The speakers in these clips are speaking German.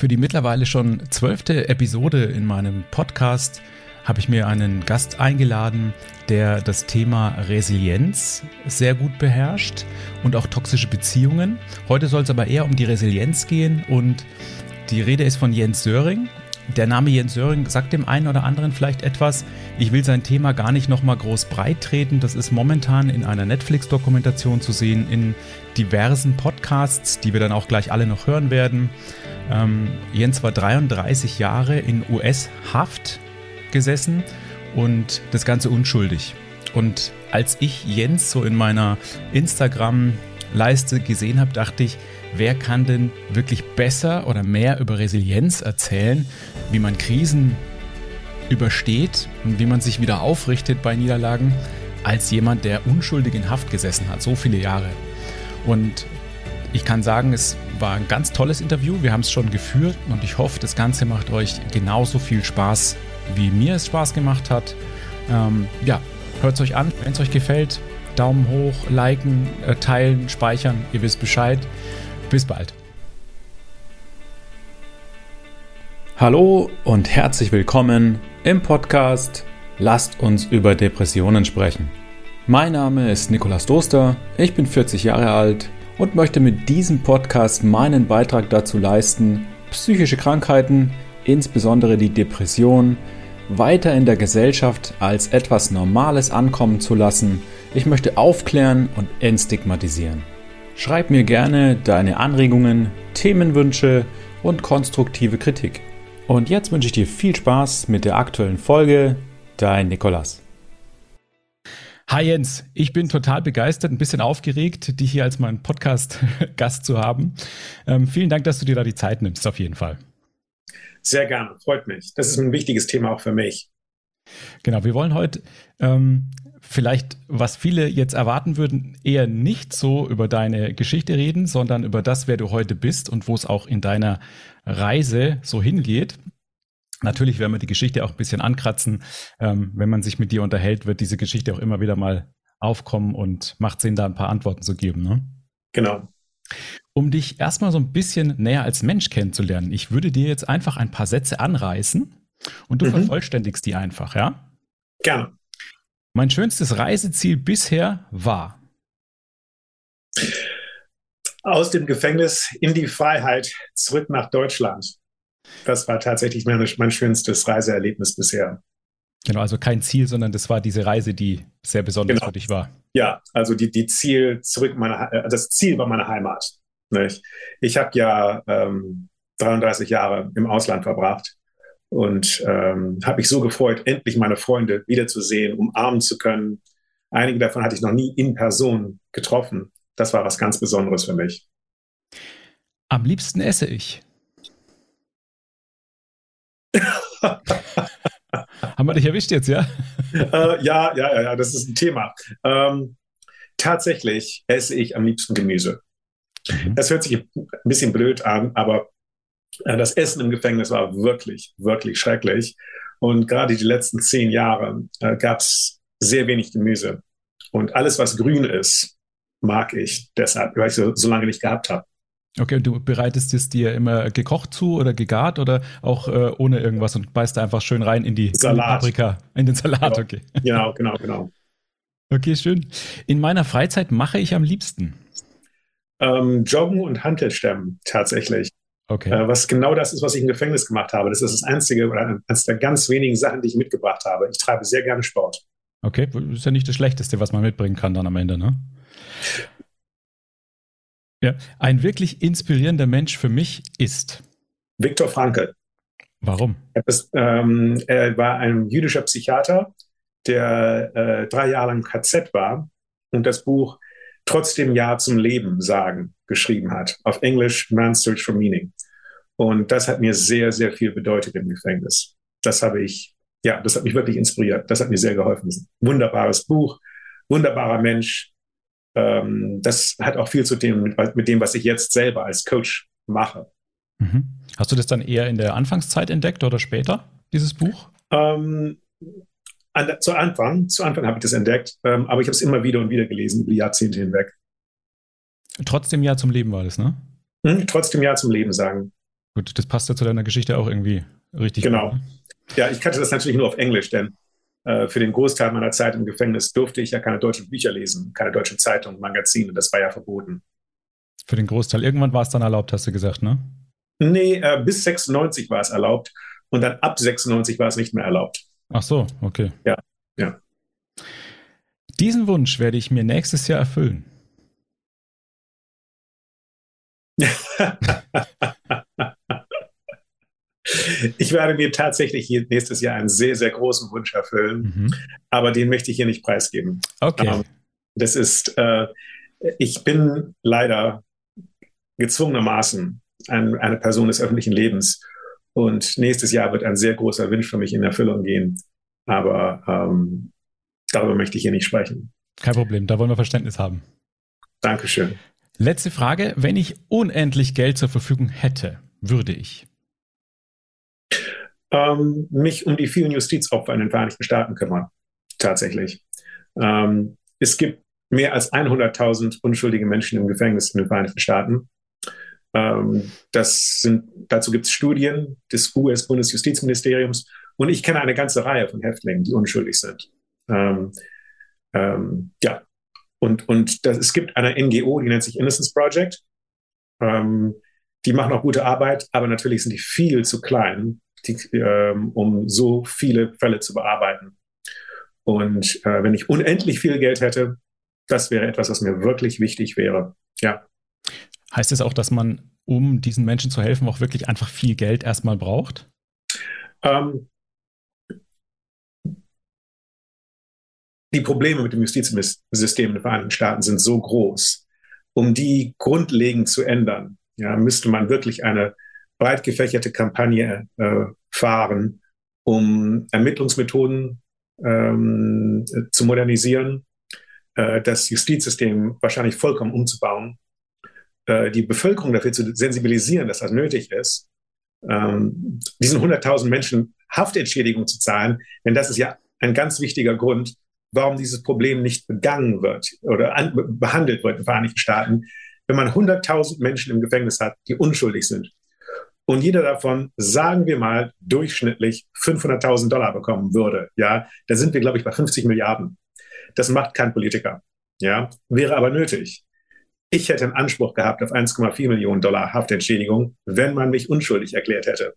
Für die mittlerweile schon zwölfte Episode in meinem Podcast habe ich mir einen Gast eingeladen, der das Thema Resilienz sehr gut beherrscht und auch toxische Beziehungen. Heute soll es aber eher um die Resilienz gehen und die Rede ist von Jens Söring. Der Name Jens Söring sagt dem einen oder anderen vielleicht etwas. Ich will sein Thema gar nicht nochmal groß breit treten. Das ist momentan in einer Netflix-Dokumentation zu sehen, in diversen Podcasts, die wir dann auch gleich alle noch hören werden. Ähm, Jens war 33 Jahre in US-Haft gesessen und das Ganze unschuldig. Und als ich Jens so in meiner Instagram-Leiste gesehen habe, dachte ich, wer kann denn wirklich besser oder mehr über Resilienz erzählen, wie man Krisen übersteht und wie man sich wieder aufrichtet bei Niederlagen, als jemand, der unschuldig in Haft gesessen hat, so viele Jahre. Und ich kann sagen, es war ein ganz tolles Interview. Wir haben es schon geführt und ich hoffe, das Ganze macht euch genauso viel Spaß, wie mir es Spaß gemacht hat. Ähm, ja, hört es euch an, wenn es euch gefällt. Daumen hoch, liken, äh, teilen, speichern. Ihr wisst Bescheid. Bis bald. Hallo und herzlich willkommen im Podcast Lasst uns über Depressionen sprechen. Mein Name ist Nikolas Doster, ich bin 40 Jahre alt und möchte mit diesem Podcast meinen Beitrag dazu leisten, psychische Krankheiten, insbesondere die Depression, weiter in der Gesellschaft als etwas Normales ankommen zu lassen. Ich möchte aufklären und entstigmatisieren. Schreib mir gerne deine Anregungen, Themenwünsche und konstruktive Kritik. Und jetzt wünsche ich dir viel Spaß mit der aktuellen Folge. Dein Nikolas. Hi Jens, ich bin total begeistert, ein bisschen aufgeregt, dich hier als mein Podcast-Gast zu haben. Ähm, vielen Dank, dass du dir da die Zeit nimmst, auf jeden Fall. Sehr gerne, freut mich. Das ist ein wichtiges Thema auch für mich. Genau, wir wollen heute ähm, vielleicht, was viele jetzt erwarten würden, eher nicht so über deine Geschichte reden, sondern über das, wer du heute bist und wo es auch in deiner Reise so hingeht. Natürlich werden wir die Geschichte auch ein bisschen ankratzen. Ähm, wenn man sich mit dir unterhält, wird diese Geschichte auch immer wieder mal aufkommen und macht Sinn, da ein paar Antworten zu geben. Ne? Genau. Um dich erstmal so ein bisschen näher als Mensch kennenzulernen, ich würde dir jetzt einfach ein paar Sätze anreißen und du mhm. vervollständigst die einfach, ja? Gerne. Mein schönstes Reiseziel bisher war. Aus dem Gefängnis in die Freiheit zurück nach Deutschland. Das war tatsächlich mein, mein schönstes Reiseerlebnis bisher. Genau, also kein Ziel, sondern das war diese Reise, die sehr besonders genau. für dich war. Ja, also die, die Ziel zurück meiner, äh, das Ziel war meine Heimat. Nicht? Ich habe ja ähm, 33 Jahre im Ausland verbracht und ähm, habe mich so gefreut, endlich meine Freunde wiederzusehen, umarmen zu können. Einige davon hatte ich noch nie in Person getroffen. Das war was ganz Besonderes für mich. Am liebsten esse ich. Haben wir dich erwischt jetzt, ja? Äh, ja, ja, ja, ja, das ist ein Thema. Ähm, tatsächlich esse ich am liebsten Gemüse. Mhm. Das hört sich ein bisschen blöd an, aber äh, das Essen im Gefängnis war wirklich, wirklich schrecklich. Und gerade die letzten zehn Jahre äh, gab es sehr wenig Gemüse. Und alles, was grün ist, mag ich deshalb, weil ich so, so lange nicht gehabt habe. Okay, und du bereitest es dir immer gekocht zu oder gegart oder auch äh, ohne irgendwas und beißt einfach schön rein in die, Salat. Paprika, in den Salat, genau. okay. Genau, genau, genau. Okay, schön. In meiner Freizeit mache ich am liebsten? Ähm, Joggen und Hantelstämmen tatsächlich. Okay. Äh, was genau das ist, was ich im Gefängnis gemacht habe. Das ist das einzige oder eines der ganz wenigen Sachen, die ich mitgebracht habe. Ich treibe sehr gerne Sport. Okay, ist ja nicht das Schlechteste, was man mitbringen kann dann am Ende, ne? Ja, ein wirklich inspirierender Mensch für mich ist Viktor Frankl. Warum? Er, ist, ähm, er war ein jüdischer Psychiater, der äh, drei Jahre lang KZ war und das Buch Trotzdem Ja zum Leben sagen geschrieben hat. Auf Englisch Man's Search for Meaning. Und das hat mir sehr, sehr viel bedeutet im Gefängnis. Das habe ich, ja, das hat mich wirklich inspiriert. Das hat mir sehr geholfen. Wunderbares Buch, wunderbarer Mensch, ähm, das hat auch viel zu tun mit, mit, dem, was ich jetzt selber als Coach mache. Mhm. Hast du das dann eher in der Anfangszeit entdeckt oder später, dieses Buch? Ähm, an, zu Anfang, zu Anfang habe ich das entdeckt, ähm, aber ich habe es immer wieder und wieder gelesen, über die Jahrzehnte hinweg. Trotzdem Ja zum Leben war das, ne? Hm, trotzdem Ja zum Leben sagen. Gut, das passt ja zu deiner Geschichte auch irgendwie richtig. Genau. Gut, ne? Ja, ich kannte das natürlich nur auf Englisch, denn für den Großteil meiner Zeit im Gefängnis durfte ich ja keine deutschen Bücher lesen, keine deutschen Zeitungen, Magazine. Das war ja verboten. Für den Großteil. Irgendwann war es dann erlaubt, hast du gesagt, ne? Nee, äh, bis 96 war es erlaubt und dann ab 96 war es nicht mehr erlaubt. Ach so, okay. Ja, ja. Diesen Wunsch werde ich mir nächstes Jahr erfüllen. ich werde mir tatsächlich nächstes Jahr einen sehr, sehr großen Wunsch erfüllen, mhm. aber den möchte ich hier nicht preisgeben. Okay. Ähm, das ist, äh, ich bin leider gezwungenermaßen ein, eine Person des öffentlichen Lebens und nächstes Jahr wird ein sehr großer Wunsch für mich in Erfüllung gehen, aber ähm, darüber möchte ich hier nicht sprechen. Kein Problem, da wollen wir Verständnis haben. Dankeschön. Letzte Frage. Wenn ich unendlich Geld zur Verfügung hätte, würde ich? Ähm, mich um die vielen Justizopfer in den Vereinigten Staaten kümmern. Tatsächlich. Ähm, es gibt mehr als 100.000 unschuldige Menschen im Gefängnis in den Vereinigten Staaten. Ähm, das sind, dazu gibt es Studien des US-Bundesjustizministeriums und ich kenne eine ganze Reihe von Häftlingen, die unschuldig sind. Ähm, ähm, ja, und, und das, es gibt eine NGO, die nennt sich Innocence Project. Ähm, die machen auch gute Arbeit, aber natürlich sind die viel zu klein, die, ähm, um so viele Fälle zu bearbeiten. Und äh, wenn ich unendlich viel Geld hätte, das wäre etwas, was mir wirklich wichtig wäre. Ja. Heißt es auch, dass man, um diesen Menschen zu helfen, auch wirklich einfach viel Geld erstmal braucht? Ähm, die Probleme mit dem Justizsystem in den Vereinigten Staaten sind so groß. Um die grundlegend zu ändern, ja, müsste man wirklich eine breit gefächerte Kampagne äh, fahren, um Ermittlungsmethoden ähm, zu modernisieren, äh, das Justizsystem wahrscheinlich vollkommen umzubauen, äh, die Bevölkerung dafür zu sensibilisieren, dass das nötig ist, ähm, diesen 100.000 Menschen Haftentschädigung zu zahlen, denn das ist ja ein ganz wichtiger Grund, warum dieses Problem nicht begangen wird oder an, behandelt wird in den Vereinigten Staaten, wenn man 100.000 Menschen im Gefängnis hat, die unschuldig sind und jeder davon, sagen wir mal, durchschnittlich 500.000 Dollar bekommen würde, ja, da sind wir, glaube ich, bei 50 Milliarden. Das macht kein Politiker, ja, wäre aber nötig. Ich hätte einen Anspruch gehabt auf 1,4 Millionen Dollar Haftentschädigung, wenn man mich unschuldig erklärt hätte.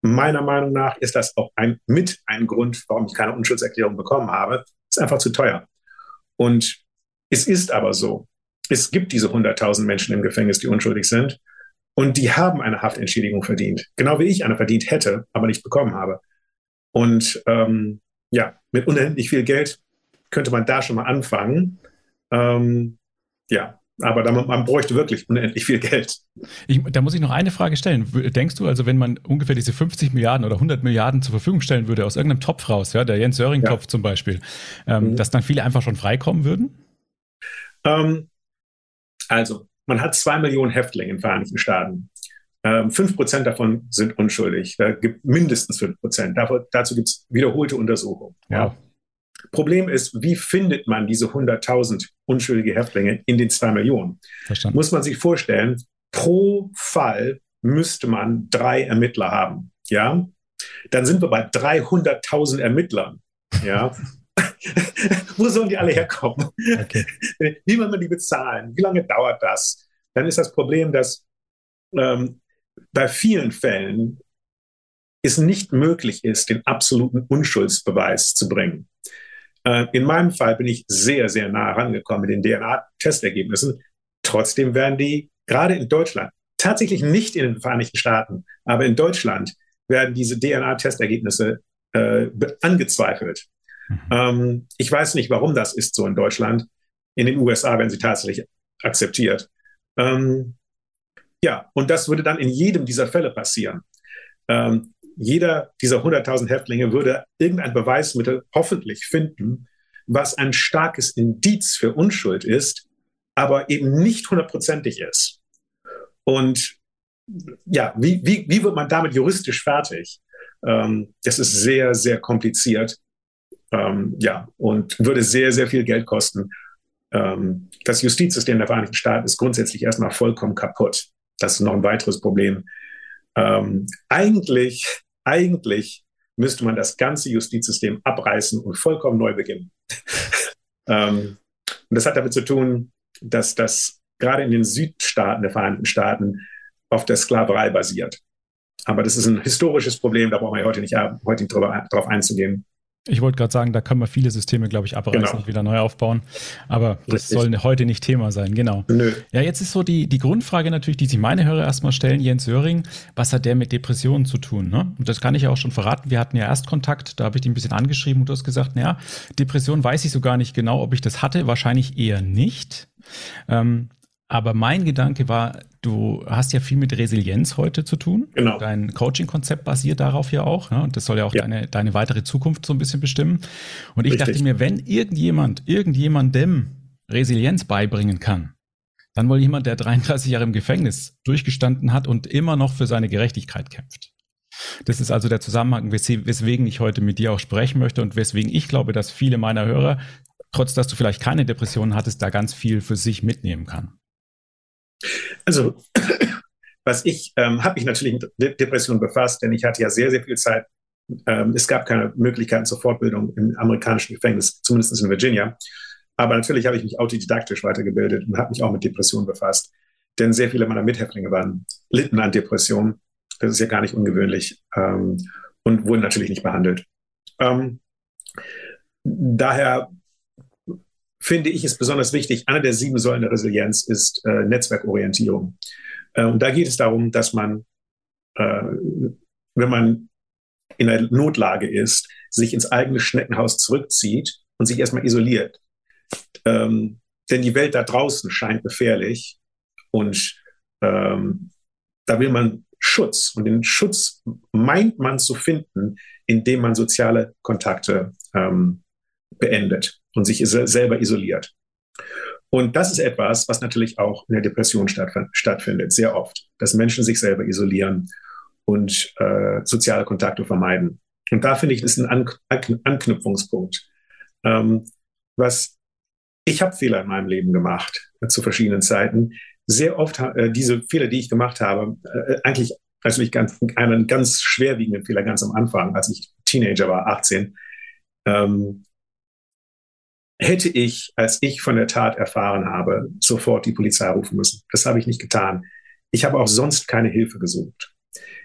Meiner Meinung nach ist das auch ein, mit ein Grund, warum ich keine Unschuldserklärung bekommen habe. Ist einfach zu teuer. Und es ist aber so. Es gibt diese 100.000 Menschen im Gefängnis, die unschuldig sind. Und die haben eine Haftentschädigung verdient. Genau wie ich eine verdient hätte, aber nicht bekommen habe. Und ähm, ja, mit unendlich viel Geld könnte man da schon mal anfangen. Ähm, ja, aber da, man, bräuchte wirklich unendlich viel Geld. Ich, da muss ich noch eine Frage stellen. Denkst du also, wenn man ungefähr diese 50 Milliarden oder 100 Milliarden zur Verfügung stellen würde, aus irgendeinem Topf raus, ja, der Jens-Söring-Topf ja. zum Beispiel, ähm, mhm. dass dann viele einfach schon freikommen würden? Ähm, also, man hat zwei Millionen Häftlinge in den Vereinigten Staaten. Ähm, fünf Prozent davon sind unschuldig. Da gibt mindestens fünf Prozent. Dazu gibt es wiederholte Untersuchungen. Ja. Problem ist, wie findet man diese 100.000 unschuldige Häftlinge in den zwei Millionen? Verstanden. Muss man sich vorstellen, pro Fall müsste man drei Ermittler haben. Ja, dann sind wir bei 300.000 Ermittlern. Ja, Wo sollen die alle herkommen? Okay. Wie will man die bezahlen? Wie lange dauert das? Dann ist das Problem, dass ähm, bei vielen Fällen es nicht möglich ist, den absoluten Unschuldsbeweis zu bringen. Äh, in meinem Fall bin ich sehr, sehr nah herangekommen mit den DNA-Testergebnissen. Trotzdem werden die gerade in Deutschland, tatsächlich nicht in den Vereinigten Staaten, aber in Deutschland werden diese DNA-Testergebnisse äh, angezweifelt. Mhm. Ähm, ich weiß nicht, warum das ist so in Deutschland. In den USA werden sie tatsächlich akzeptiert. Ähm, ja, und das würde dann in jedem dieser Fälle passieren. Ähm, jeder dieser 100.000 Häftlinge würde irgendein Beweismittel hoffentlich finden, was ein starkes Indiz für Unschuld ist, aber eben nicht hundertprozentig ist. Und ja, wie, wie, wie wird man damit juristisch fertig? Ähm, das ist sehr, sehr kompliziert. Ähm, ja, und würde sehr, sehr viel Geld kosten. Ähm, das Justizsystem der Vereinigten Staaten ist grundsätzlich erstmal vollkommen kaputt. Das ist noch ein weiteres Problem. Ähm, eigentlich, eigentlich müsste man das ganze Justizsystem abreißen und vollkommen neu beginnen. ähm, und das hat damit zu tun, dass das gerade in den Südstaaten der Vereinigten Staaten auf der Sklaverei basiert. Aber das ist ein historisches Problem, da brauchen wir heute nicht, heute nicht drauf einzugehen. Ich wollte gerade sagen, da können wir viele Systeme, glaube ich, abreißen genau. und wieder neu aufbauen. Aber das Richtig. soll heute nicht Thema sein, genau. Nö. Ja, jetzt ist so die, die Grundfrage natürlich, die sich meine Hörer erstmal stellen, Jens Söring, was hat der mit Depressionen zu tun? Ne? Und das kann ich ja auch schon verraten. Wir hatten ja Erstkontakt, da habe ich dich ein bisschen angeschrieben und du hast gesagt, naja, Depression weiß ich so gar nicht genau, ob ich das hatte. Wahrscheinlich eher nicht. Ähm, aber mein Gedanke war, du hast ja viel mit Resilienz heute zu tun. Genau. Dein Coaching-Konzept basiert darauf ja auch. Ne? Und das soll ja auch ja. Deine, deine weitere Zukunft so ein bisschen bestimmen. Und ich Richtig. dachte mir, wenn irgendjemand, irgendjemandem Resilienz beibringen kann, dann wohl jemand, der 33 Jahre im Gefängnis durchgestanden hat und immer noch für seine Gerechtigkeit kämpft. Das ist also der Zusammenhang, weswegen ich heute mit dir auch sprechen möchte und weswegen ich glaube, dass viele meiner Hörer, trotz dass du vielleicht keine Depressionen hattest, da ganz viel für sich mitnehmen kann. Also, was ich, ähm, habe mich natürlich mit Depressionen befasst, denn ich hatte ja sehr, sehr viel Zeit. Ähm, es gab keine Möglichkeiten zur Fortbildung im amerikanischen Gefängnis, zumindest in Virginia. Aber natürlich habe ich mich autodidaktisch weitergebildet und habe mich auch mit Depressionen befasst. Denn sehr viele meiner Mithäftlinge waren, litten an Depressionen. Das ist ja gar nicht ungewöhnlich ähm, und wurden natürlich nicht behandelt. Ähm, daher finde ich es besonders wichtig. Eine der sieben Säulen der Resilienz ist äh, Netzwerkorientierung. Äh, und da geht es darum, dass man, äh, wenn man in einer Notlage ist, sich ins eigene Schneckenhaus zurückzieht und sich erstmal isoliert. Ähm, denn die Welt da draußen scheint gefährlich und ähm, da will man Schutz. Und den Schutz meint man zu finden, indem man soziale Kontakte ähm, beendet und sich selber isoliert. Und das ist etwas, was natürlich auch in der Depression stattfindet, sehr oft, dass Menschen sich selber isolieren und äh, soziale Kontakte vermeiden. Und da finde ich, ist ein An An Anknüpfungspunkt. Ähm, was ich habe Fehler in meinem Leben gemacht äh, zu verschiedenen Zeiten. Sehr oft äh, diese Fehler, die ich gemacht habe, äh, eigentlich also ich ganz, einen ganz schwerwiegenden Fehler ganz am Anfang, als ich Teenager war, 18, ähm, hätte ich, als ich von der Tat erfahren habe, sofort die Polizei rufen müssen. Das habe ich nicht getan. Ich habe auch sonst keine Hilfe gesucht.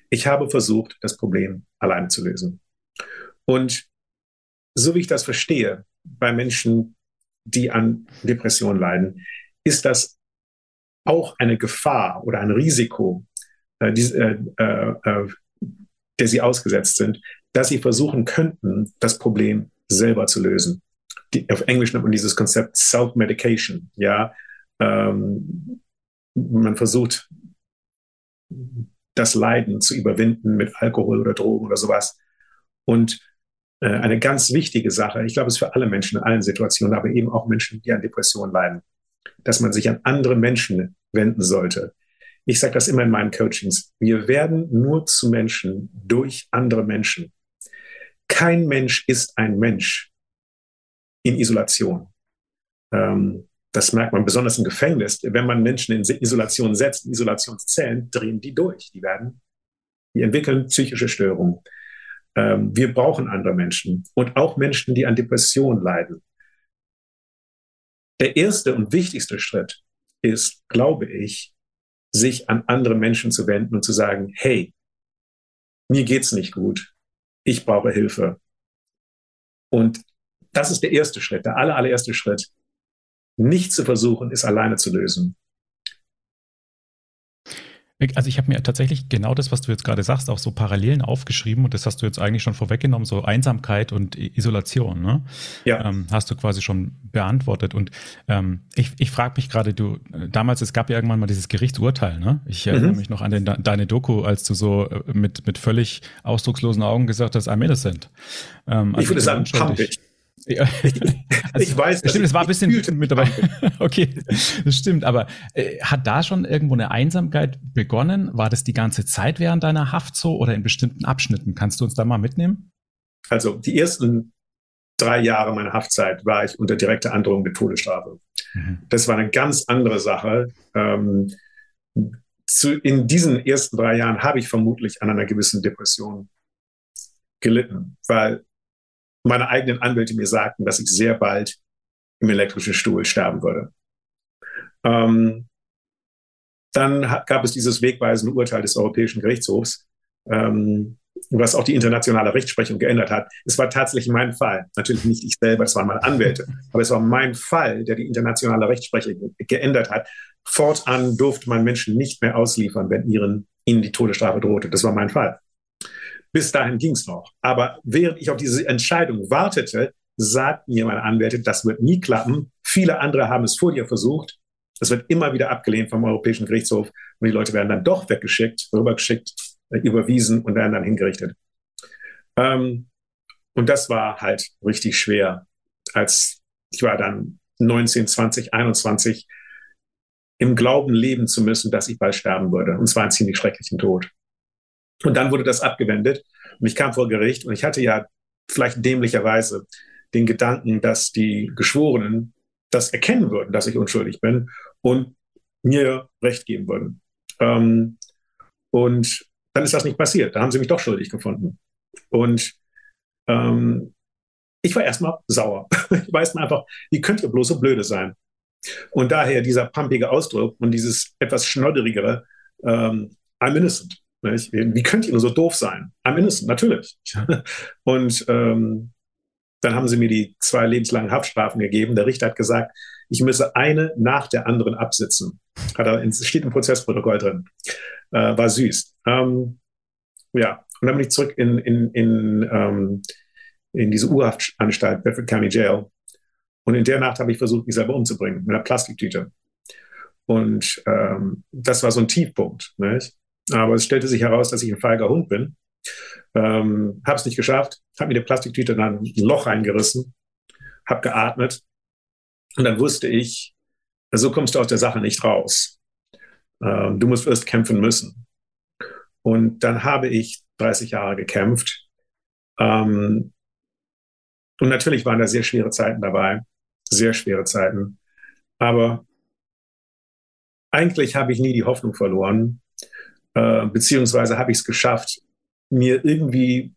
Ich habe versucht, das Problem alleine zu lösen. Und so wie ich das verstehe, bei Menschen, die an Depressionen leiden, ist das auch eine Gefahr oder ein Risiko, äh, die, äh, äh, äh der sie ausgesetzt sind, dass sie versuchen könnten, das Problem selber zu lösen die, auf Englisch nennt man dieses Konzept Self-Medication. Ja, ähm, man versucht, das Leiden zu überwinden mit Alkohol oder Drogen oder sowas. Und äh, eine ganz wichtige Sache, ich glaube, es ist für alle Menschen in allen Situationen, aber eben auch Menschen, die an Depressionen leiden, dass man sich an andere Menschen wenden sollte. Ich sage das immer in meinen Coachings. Wir werden nur zu Menschen durch andere Menschen. Kein Mensch ist ein Mensch, in Isolation. Ähm, das merkt man besonders im Gefängnis. Wenn man Menschen in Isolation setzt, in Isolationszellen, drehen die durch. Die werden, die entwickeln psychische Störungen. Ähm, wir brauchen andere Menschen und auch Menschen, die an Depressionen leiden. Der erste und wichtigste Schritt ist, glaube ich, sich an andere Menschen zu wenden und zu sagen, hey, mir geht's nicht gut. Ich brauche Hilfe. Und das ist der erste Schritt, der aller, allererste Schritt. Nicht zu versuchen, es alleine zu lösen. Also ich habe mir tatsächlich genau das, was du jetzt gerade sagst, auch so Parallelen aufgeschrieben und das hast du jetzt eigentlich schon vorweggenommen, so Einsamkeit und Isolation, ne? Ja. Ähm, hast du quasi schon beantwortet. Und ähm, ich, ich frage mich gerade, du, damals, es gab ja irgendwann mal dieses Gerichtsurteil, ne? Ich mhm. erinnere mich noch an den, deine Doku, als du so äh, mit, mit völlig ausdruckslosen Augen gesagt hast, I'm innocent. Ähm, also ich würde sagen, pumpig. Ja. Also, ich weiß, stimmt, es war ein bisschen mit dabei. okay, das stimmt. Aber äh, hat da schon irgendwo eine Einsamkeit begonnen? War das die ganze Zeit während deiner Haft so oder in bestimmten Abschnitten? Kannst du uns da mal mitnehmen? Also die ersten drei Jahre meiner Haftzeit war ich unter direkter Androhung der Todesstrafe. Mhm. Das war eine ganz andere Sache. Ähm, zu, in diesen ersten drei Jahren habe ich vermutlich an einer gewissen Depression gelitten, weil meine eigenen Anwälte mir sagten, dass ich sehr bald im elektrischen Stuhl sterben würde. Ähm, dann gab es dieses wegweisende Urteil des Europäischen Gerichtshofs, ähm, was auch die internationale Rechtsprechung geändert hat. Es war tatsächlich mein Fall. Natürlich nicht ich selber, es waren meine Anwälte. Aber es war mein Fall, der die internationale Rechtsprechung geändert hat. Fortan durfte man Menschen nicht mehr ausliefern, wenn ihren, ihnen die Todesstrafe drohte. Das war mein Fall. Bis dahin ging es noch. Aber während ich auf diese Entscheidung wartete, sagten mir meine Anwälte, das wird nie klappen. Viele andere haben es vor dir versucht. Das wird immer wieder abgelehnt vom Europäischen Gerichtshof und die Leute werden dann doch weggeschickt, rübergeschickt, äh, überwiesen und werden dann hingerichtet. Ähm, und das war halt richtig schwer, als ich war dann 19, 20, 21 im Glauben leben zu müssen, dass ich bald sterben würde. Und zwar einen ziemlich schrecklichen Tod. Und dann wurde das abgewendet und ich kam vor Gericht und ich hatte ja vielleicht dämlicherweise den Gedanken, dass die Geschworenen das erkennen würden, dass ich unschuldig bin und mir Recht geben würden. Ähm, und dann ist das nicht passiert. Da haben sie mich doch schuldig gefunden. Und ähm, ich war erstmal sauer. Ich weiß mal einfach, wie könnt ihr bloß so blöde sein? Und daher dieser pumpige Ausdruck und dieses etwas schnodderigere, ähm, I'm innocent. Nicht? Wie könnt ihr nur so doof sein? I'm innocent, natürlich. Und ähm, dann haben sie mir die zwei lebenslangen Haftstrafen gegeben. Der Richter hat gesagt, ich müsse eine nach der anderen absitzen. Hat er, steht im Prozessprotokoll drin. Äh, war süß. Ähm, ja, und dann bin ich zurück in, in, in, ähm, in diese Urhaftanstalt, Bedford County Jail. Und in der Nacht habe ich versucht, mich selber umzubringen, mit einer Plastiktüte. Und ähm, das war so ein Tiefpunkt. Nicht? Aber es stellte sich heraus, dass ich ein feiger Hund bin. Ähm, habe es nicht geschafft, habe mir die Plastiktüte dann ein Loch reingerissen, habe geatmet und dann wusste ich, so kommst du aus der Sache nicht raus. Ähm, du musst erst kämpfen müssen. Und dann habe ich 30 Jahre gekämpft. Ähm, und natürlich waren da sehr schwere Zeiten dabei, sehr schwere Zeiten. Aber eigentlich habe ich nie die Hoffnung verloren, äh, beziehungsweise habe ich es geschafft, mir irgendwie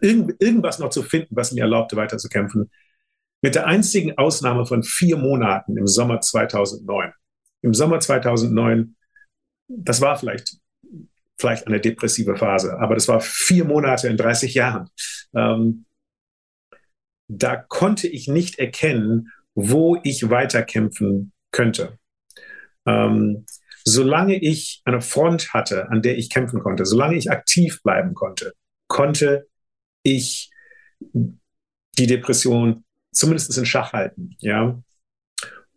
irgend, irgendwas noch zu finden, was mir erlaubte, weiterzukämpfen. Mit der einzigen Ausnahme von vier Monaten im Sommer 2009. Im Sommer 2009, das war vielleicht, vielleicht eine depressive Phase, aber das war vier Monate in 30 Jahren. Ähm, da konnte ich nicht erkennen, wo ich weiterkämpfen könnte. Ähm, solange ich eine Front hatte, an der ich kämpfen konnte, solange ich aktiv bleiben konnte, konnte ich die Depression zumindest in Schach halten, ja.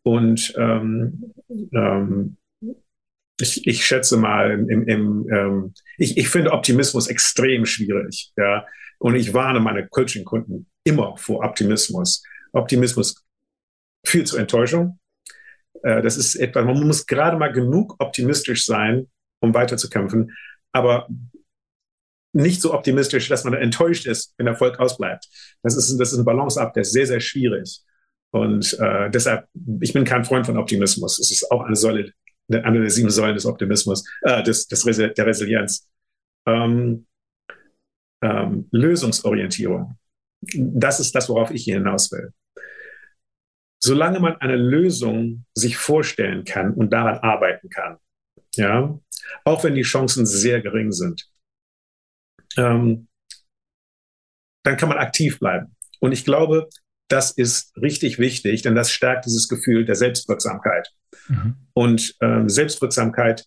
Und ähm, ähm, ich, ich schätze mal, im, im, ähm, ich, ich finde Optimismus extrem schwierig, ja. Und ich warne meine Coaching-Kunden immer vor Optimismus. Optimismus führt zu Enttäuschung, äh, das ist etwa, man muss gerade mal genug optimistisch sein, um weiterzukämpfen, aber nicht so optimistisch, dass man enttäuscht ist, wenn Erfolg ausbleibt. Das ist, das ist ein Balanceakt, der ist sehr, sehr schwierig. Und äh, deshalb, ich bin kein Freund von Optimismus. Es ist auch eine Säule, eine der sieben Säulen des Optimismus, äh, des, des Resi der Resilienz. Ähm, ähm, Lösungsorientierung. Das ist das, worauf ich hier hinaus will solange man eine Lösung sich vorstellen kann und daran arbeiten kann, ja, auch wenn die Chancen sehr gering sind, ähm, dann kann man aktiv bleiben. Und ich glaube, das ist richtig wichtig, denn das stärkt dieses Gefühl der Selbstwirksamkeit. Mhm. Und ähm, Selbstwirksamkeit,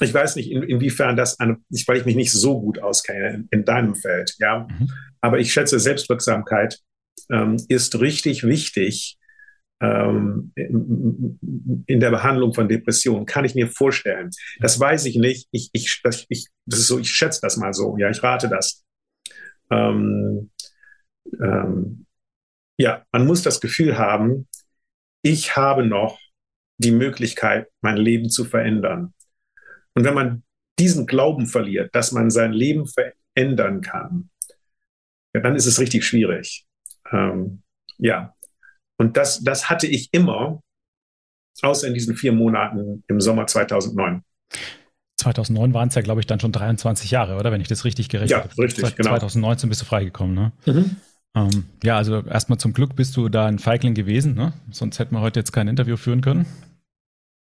ich weiß nicht, in, inwiefern das, eine, weil ich mich nicht so gut auskenne in, in deinem Feld, ja, mhm. aber ich schätze Selbstwirksamkeit ähm, ist richtig wichtig ähm, in der Behandlung von Depressionen. Kann ich mir vorstellen. Das weiß ich nicht. Ich, ich, ich, das ist so, ich schätze das mal so. Ja, ich rate das. Ähm, ähm, ja, man muss das Gefühl haben, ich habe noch die Möglichkeit, mein Leben zu verändern. Und wenn man diesen Glauben verliert, dass man sein Leben verändern kann, ja, dann ist es richtig schwierig. Ähm, ja, und das, das hatte ich immer. außer in diesen vier Monaten im Sommer 2009. 2009 waren es ja, glaube ich, dann schon 23 Jahre, oder? Wenn ich das richtig gerechnet habe. Ja, richtig, genau. 2019 bist du freigekommen, ne? Mhm. Ähm, ja, also erstmal zum Glück bist du da ein Feigling gewesen, ne? Sonst hätten wir heute jetzt kein Interview führen können.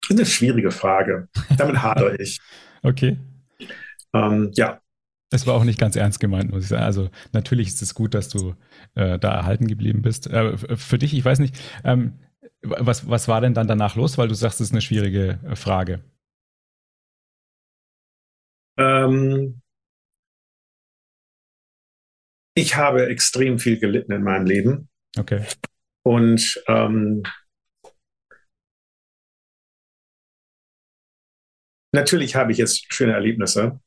Das ist eine schwierige Frage. Damit hadere ich. okay. Ähm, ja. Es war auch nicht ganz ernst gemeint, muss ich sagen. Also natürlich ist es gut, dass du äh, da erhalten geblieben bist. Äh, für dich, ich weiß nicht, ähm, was, was war denn dann danach los? Weil du sagst, es ist eine schwierige äh, Frage. Ähm, ich habe extrem viel gelitten in meinem Leben. Okay. Und ähm, natürlich habe ich jetzt schöne Erlebnisse,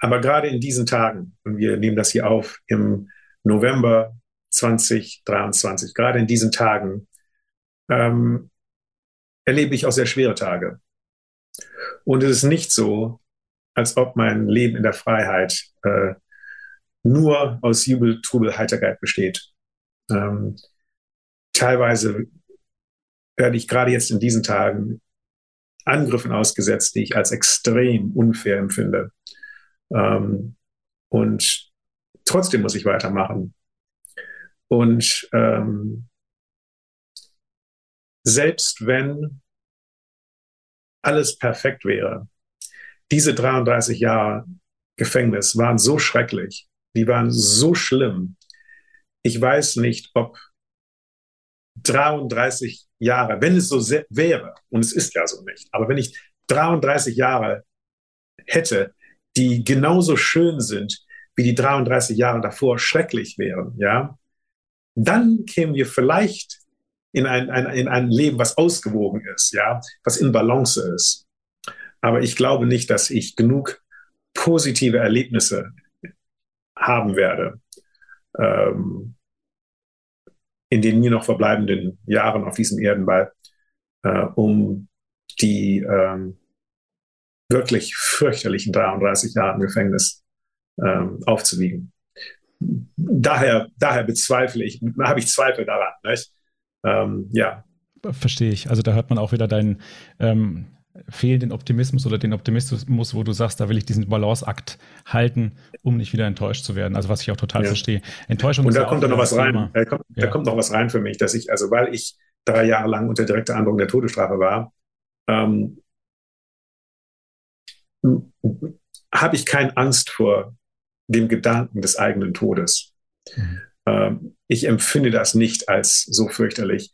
aber gerade in diesen Tagen, und wir nehmen das hier auf im November 2023, gerade in diesen Tagen ähm, erlebe ich auch sehr schwere Tage. Und es ist nicht so, als ob mein Leben in der Freiheit äh, nur aus Jubel, Trubel, Heiterkeit besteht. Ähm, teilweise werde ich gerade jetzt in diesen Tagen Angriffen ausgesetzt, die ich als extrem unfair empfinde. Ähm, und trotzdem muss ich weitermachen. Und ähm, selbst wenn alles perfekt wäre, diese 33 Jahre Gefängnis waren so schrecklich, die waren so schlimm. Ich weiß nicht, ob 33 Jahre, wenn es so wäre, und es ist ja so nicht, aber wenn ich 33 Jahre hätte, die genauso schön sind, wie die 33 Jahre davor schrecklich wären, ja, dann kämen wir vielleicht in ein, ein, in ein Leben, was ausgewogen ist, ja, was in Balance ist. Aber ich glaube nicht, dass ich genug positive Erlebnisse haben werde ähm, in den mir noch verbleibenden Jahren auf diesem Erdenball, äh, um die ähm, wirklich fürchterlichen 33 Jahre im Gefängnis ähm, aufzuwiegen. Daher, daher bezweifle ich, habe ich Zweifel daran. Nicht? Ähm, ja. Verstehe ich. Also da hört man auch wieder deinen ähm, fehlenden Optimismus oder den Optimismus, wo du sagst, da will ich diesen Balanceakt halten, um nicht wieder enttäuscht zu werden. Also was ich auch total ja. verstehe. Enttäuschung Und da kommt da noch was rein. Da kommt, ja. da kommt, noch was rein für mich, dass ich, also weil ich drei Jahre lang unter direkter Androhung der Todesstrafe war, ähm, habe ich keine Angst vor dem Gedanken des eigenen Todes. Mhm. Ähm, ich empfinde das nicht als so fürchterlich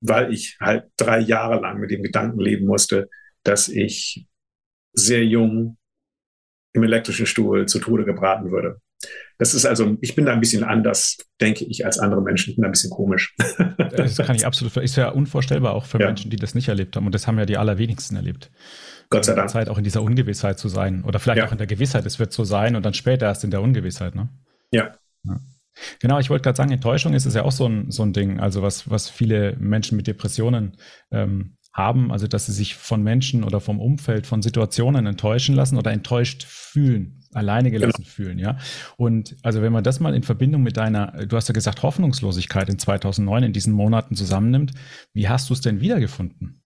weil ich halt drei Jahre lang mit dem Gedanken leben musste, dass ich sehr jung im elektrischen Stuhl zu Tode gebraten würde. Das ist also, ich bin da ein bisschen anders, denke ich, als andere Menschen. Ich bin da ein bisschen komisch. Das kann ich absolut, ist ja unvorstellbar auch für ja. Menschen, die das nicht erlebt haben. Und das haben ja die allerwenigsten erlebt. Gott sei Dank. Zeit auch in dieser Ungewissheit zu sein. Oder vielleicht ja. auch in der Gewissheit, es wird so sein und dann später erst in der Ungewissheit, ne? Ja. ja. Genau, ich wollte gerade sagen, Enttäuschung ist es ja auch so ein, so ein Ding, also was, was viele Menschen mit Depressionen ähm, haben, also dass sie sich von Menschen oder vom Umfeld, von Situationen enttäuschen lassen oder enttäuscht fühlen, alleine gelassen genau. fühlen, ja. Und also wenn man das mal in Verbindung mit deiner, du hast ja gesagt, Hoffnungslosigkeit in 2009 in diesen Monaten zusammennimmt, wie hast du es denn wiedergefunden?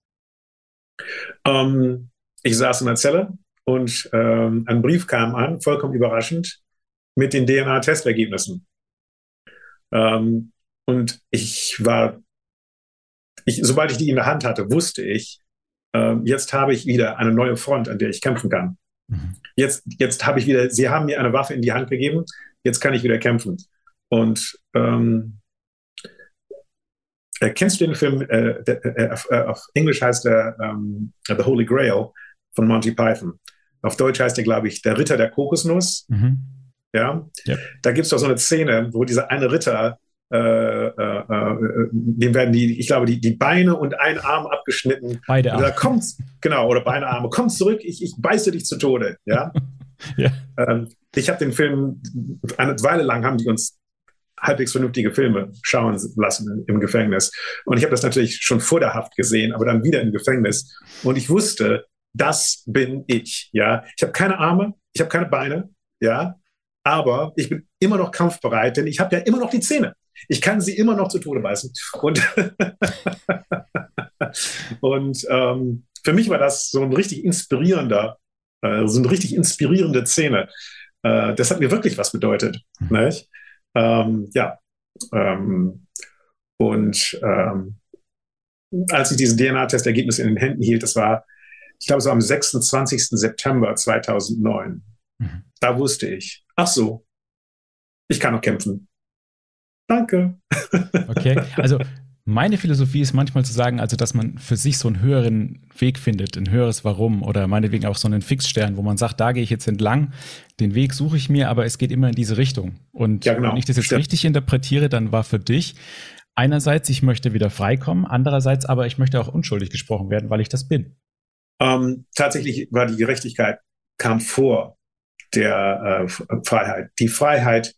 Um, ich saß in der Zelle und ähm, ein Brief kam an, vollkommen überraschend, mit den DNA-Testergebnissen. Ähm, und ich war, ich, sobald ich die in der Hand hatte, wusste ich, äh, jetzt habe ich wieder eine neue Front, an der ich kämpfen kann. Mhm. Jetzt, jetzt habe ich wieder, sie haben mir eine Waffe in die Hand gegeben, jetzt kann ich wieder kämpfen. Und ähm, äh, kennst du den Film, äh, der, äh, äh auf Englisch heißt er ähm, The Holy Grail von Monty Python. Auf Deutsch heißt er, glaube ich, Der Ritter der Kokosnuss. Mhm. Ja, ja. da gibt es doch so eine Szene, wo dieser eine Ritter, äh, äh, äh, dem werden die, ich glaube, die, die Beine und ein Arm abgeschnitten. Beide Arme. Kommt, genau, oder Beine, Arme. Komm zurück, ich, ich beiße dich zu Tode. Ja. ja. Ähm, ich habe den Film, eine Weile lang haben die uns halbwegs vernünftige Filme schauen lassen im Gefängnis. Und ich habe das natürlich schon vor der Haft gesehen, aber dann wieder im Gefängnis. Und ich wusste, das bin ich. Ja, ich habe keine Arme, ich habe keine Beine. Ja, aber ich bin immer noch kampfbereit, denn ich habe ja immer noch die Zähne. Ich kann sie immer noch zu Tode beißen. Und und ähm, für mich war das so ein richtig inspirierender, äh, so eine richtig inspirierende Szene. Äh, das hat mir wirklich was bedeutet. Mhm. Nicht? Ähm, ja. Ähm, und ähm, als ich diese DNA-Testergebnisse in den Händen hielt, das war, ich glaube, so am 26. September 2009, mhm. da wusste ich, ach so, ich kann noch kämpfen. Danke. Okay, also meine Philosophie ist manchmal zu sagen, also dass man für sich so einen höheren Weg findet, ein höheres Warum oder meinetwegen auch so einen Fixstern, wo man sagt, da gehe ich jetzt entlang, den Weg suche ich mir, aber es geht immer in diese Richtung. Und ja, genau. wenn ich das jetzt Stimmt. richtig interpretiere, dann war für dich einerseits, ich möchte wieder freikommen, andererseits aber ich möchte auch unschuldig gesprochen werden, weil ich das bin. Ähm, tatsächlich war die Gerechtigkeit kam vor der äh, Freiheit. Die Freiheit,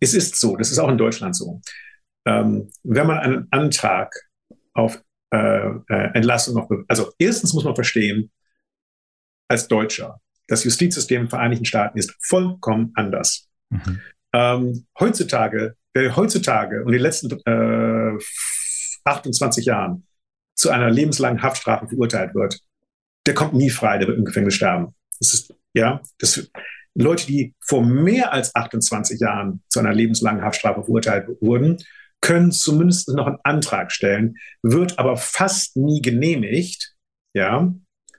es ist so, das ist auch in Deutschland so. Ähm, wenn man einen Antrag auf äh, äh, Entlassung noch, also erstens muss man verstehen, als Deutscher, das Justizsystem in den Vereinigten Staaten ist vollkommen anders. Mhm. Ähm, heutzutage wer heutzutage und die letzten äh, 28 Jahren zu einer lebenslangen Haftstrafe verurteilt wird, der kommt nie frei, der wird im Gefängnis sterben. Das ist, ja, das, Leute, die vor mehr als 28 Jahren zu einer lebenslangen Haftstrafe verurteilt wurden, können zumindest noch einen Antrag stellen, wird aber fast nie genehmigt, ja,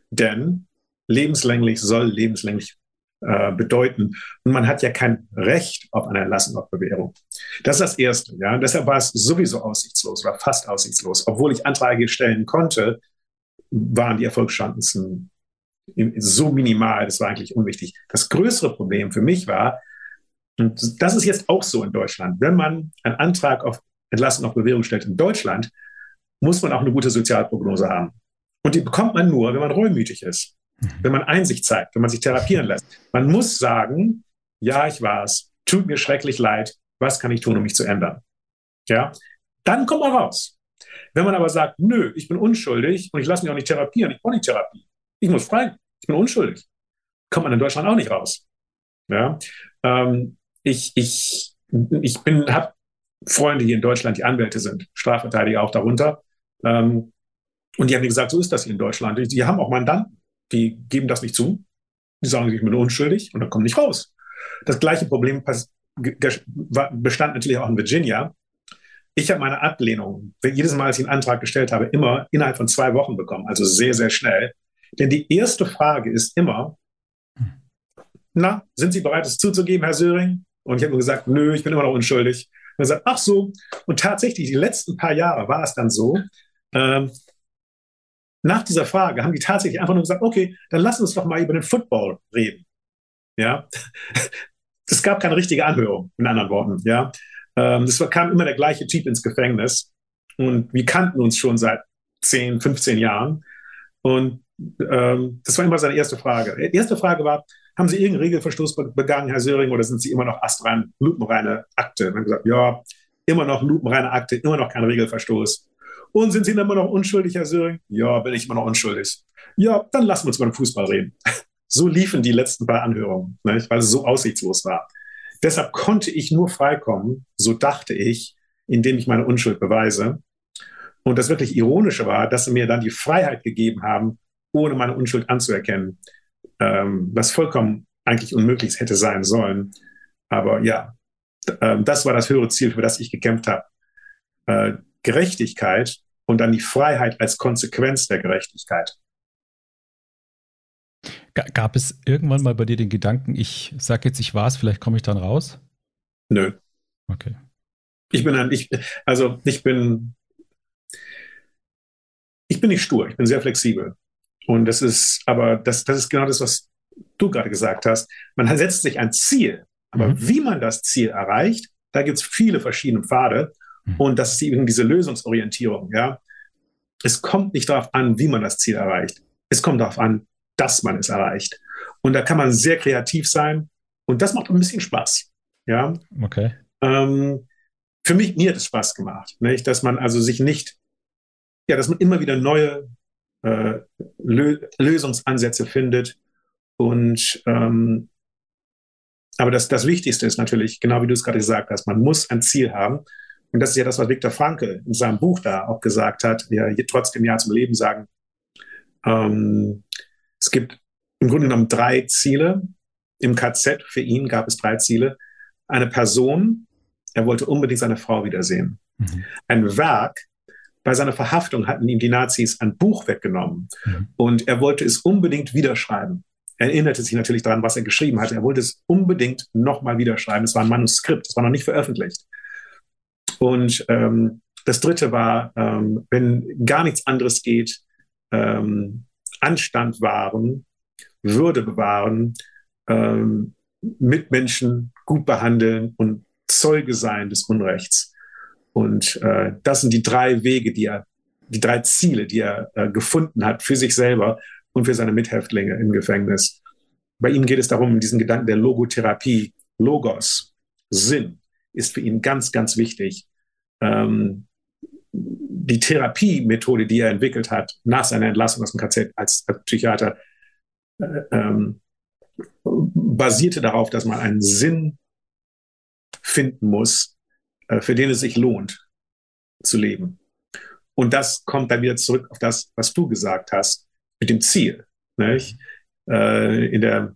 denn lebenslänglich soll lebenslänglich äh, bedeuten. Und man hat ja kein Recht auf eine Erlassung auf Bewährung. Das ist das Erste. Ja? Deshalb war es sowieso aussichtslos oder fast aussichtslos. Obwohl ich Anträge stellen konnte, waren die Erfolgschancen so minimal, das war eigentlich unwichtig. Das größere Problem für mich war, und das ist jetzt auch so in Deutschland, wenn man einen Antrag auf Entlassung auf Bewährung stellt in Deutschland, muss man auch eine gute Sozialprognose haben. Und die bekommt man nur, wenn man reumütig ist wenn man Einsicht zeigt, wenn man sich therapieren lässt. Man muss sagen, ja, ich war es, tut mir schrecklich leid, was kann ich tun, um mich zu ändern? Ja, dann kommt man raus. Wenn man aber sagt, nö, ich bin unschuldig und ich lasse mich auch nicht therapieren, ich brauche nicht Therapie, ich muss frei, ich bin unschuldig, kommt man in Deutschland auch nicht raus. Ja, ähm, ich, ich, ich bin, habe Freunde hier in Deutschland, die Anwälte sind, Strafverteidiger auch darunter. Ähm, und die haben mir gesagt, so ist das hier in Deutschland. Die, die haben auch Mandanten die geben das nicht zu. Die sagen, ich bin unschuldig und dann kommen nicht raus. Das gleiche Problem bestand natürlich auch in Virginia. Ich habe meine Ablehnung, jedes Mal, als ich einen Antrag gestellt habe, immer innerhalb von zwei Wochen bekommen, also sehr, sehr schnell. Denn die erste Frage ist immer, na, sind Sie bereit, es zuzugeben, Herr Söring? Und ich habe nur gesagt, nö, ich bin immer noch unschuldig. Und er sagt, ach so. Und tatsächlich, die letzten paar Jahre war es dann so, ähm, nach dieser Frage haben die tatsächlich einfach nur gesagt, okay, dann lass uns doch mal über den Football reden. Ja, es gab keine richtige Anhörung, in anderen Worten. Ja, ähm, es kam immer der gleiche Typ ins Gefängnis und wir kannten uns schon seit 10, 15 Jahren und ähm, das war immer seine erste Frage. Die erste Frage war, haben Sie irgendeinen Regelverstoß begangen, Herr Söring, oder sind Sie immer noch astrein, lupenreine Akte? Und haben gesagt, ja, immer noch lupenreine Akte, immer noch kein Regelverstoß. Und sind Sie immer noch unschuldig, Herr Söring? Ja, bin ich immer noch unschuldig. Ja, dann lassen wir uns den Fußball reden. So liefen die letzten paar Anhörungen, ne, weil es so aussichtslos war. Deshalb konnte ich nur freikommen, so dachte ich, indem ich meine Unschuld beweise. Und das wirklich Ironische war, dass sie mir dann die Freiheit gegeben haben, ohne meine Unschuld anzuerkennen, ähm, was vollkommen eigentlich unmöglich hätte sein sollen. Aber ja, ähm, das war das höhere Ziel, für das ich gekämpft habe. Äh, Gerechtigkeit und dann die Freiheit als Konsequenz der Gerechtigkeit. Gab es irgendwann mal bei dir den Gedanken, ich sage jetzt, ich war es, vielleicht komme ich dann raus? Nö. Okay. Ich bin ein, ich, also ich bin, ich bin nicht stur, ich bin sehr flexibel. Und das ist, aber das, das ist genau das, was du gerade gesagt hast. Man setzt sich ein Ziel, aber mhm. wie man das Ziel erreicht, da gibt es viele verschiedene Pfade. Mhm. Und das ist eben diese Lösungsorientierung, ja. Es kommt nicht darauf an, wie man das Ziel erreicht. Es kommt darauf an, dass man es erreicht. Und da kann man sehr kreativ sein. Und das macht ein bisschen Spaß. Ja. Okay. Ähm, für mich, mir hat es Spaß gemacht, nicht? dass man also sich nicht, ja, dass man immer wieder neue äh, Lö Lösungsansätze findet. Und ähm, aber das, das Wichtigste ist natürlich, genau wie du es gerade gesagt hast, man muss ein Ziel haben. Und das ist ja das, was Viktor Frankl in seinem Buch da auch gesagt hat, wir trotzdem Ja zum Leben sagen. Ähm, es gibt im Grunde genommen drei Ziele. Im KZ für ihn gab es drei Ziele. Eine Person, er wollte unbedingt seine Frau wiedersehen. Mhm. Ein Werk, bei seiner Verhaftung hatten ihm die Nazis ein Buch weggenommen mhm. und er wollte es unbedingt wiederschreiben. Er erinnerte sich natürlich daran, was er geschrieben hatte. Er wollte es unbedingt nochmal wiederschreiben. Es war ein Manuskript, es war noch nicht veröffentlicht. Und ähm, das dritte war, ähm, wenn gar nichts anderes geht, ähm, Anstand wahren, Würde bewahren, ähm, Mitmenschen gut behandeln und Zeuge sein des Unrechts. Und äh, das sind die drei Wege, die er, die drei Ziele, die er äh, gefunden hat für sich selber und für seine Mithäftlinge im Gefängnis. Bei ihm geht es darum, diesen Gedanken der Logotherapie, Logos, Sinn, ist für ihn ganz, ganz wichtig. Ähm, die Therapiemethode, die er entwickelt hat nach seiner Entlassung aus dem KZ als, Psychiater, äh, ähm, basierte darauf, dass man einen Sinn finden muss, äh, für den es sich lohnt zu leben. Und das kommt dann wieder zurück auf das, was du gesagt hast, mit dem Ziel. Nicht? Äh, in der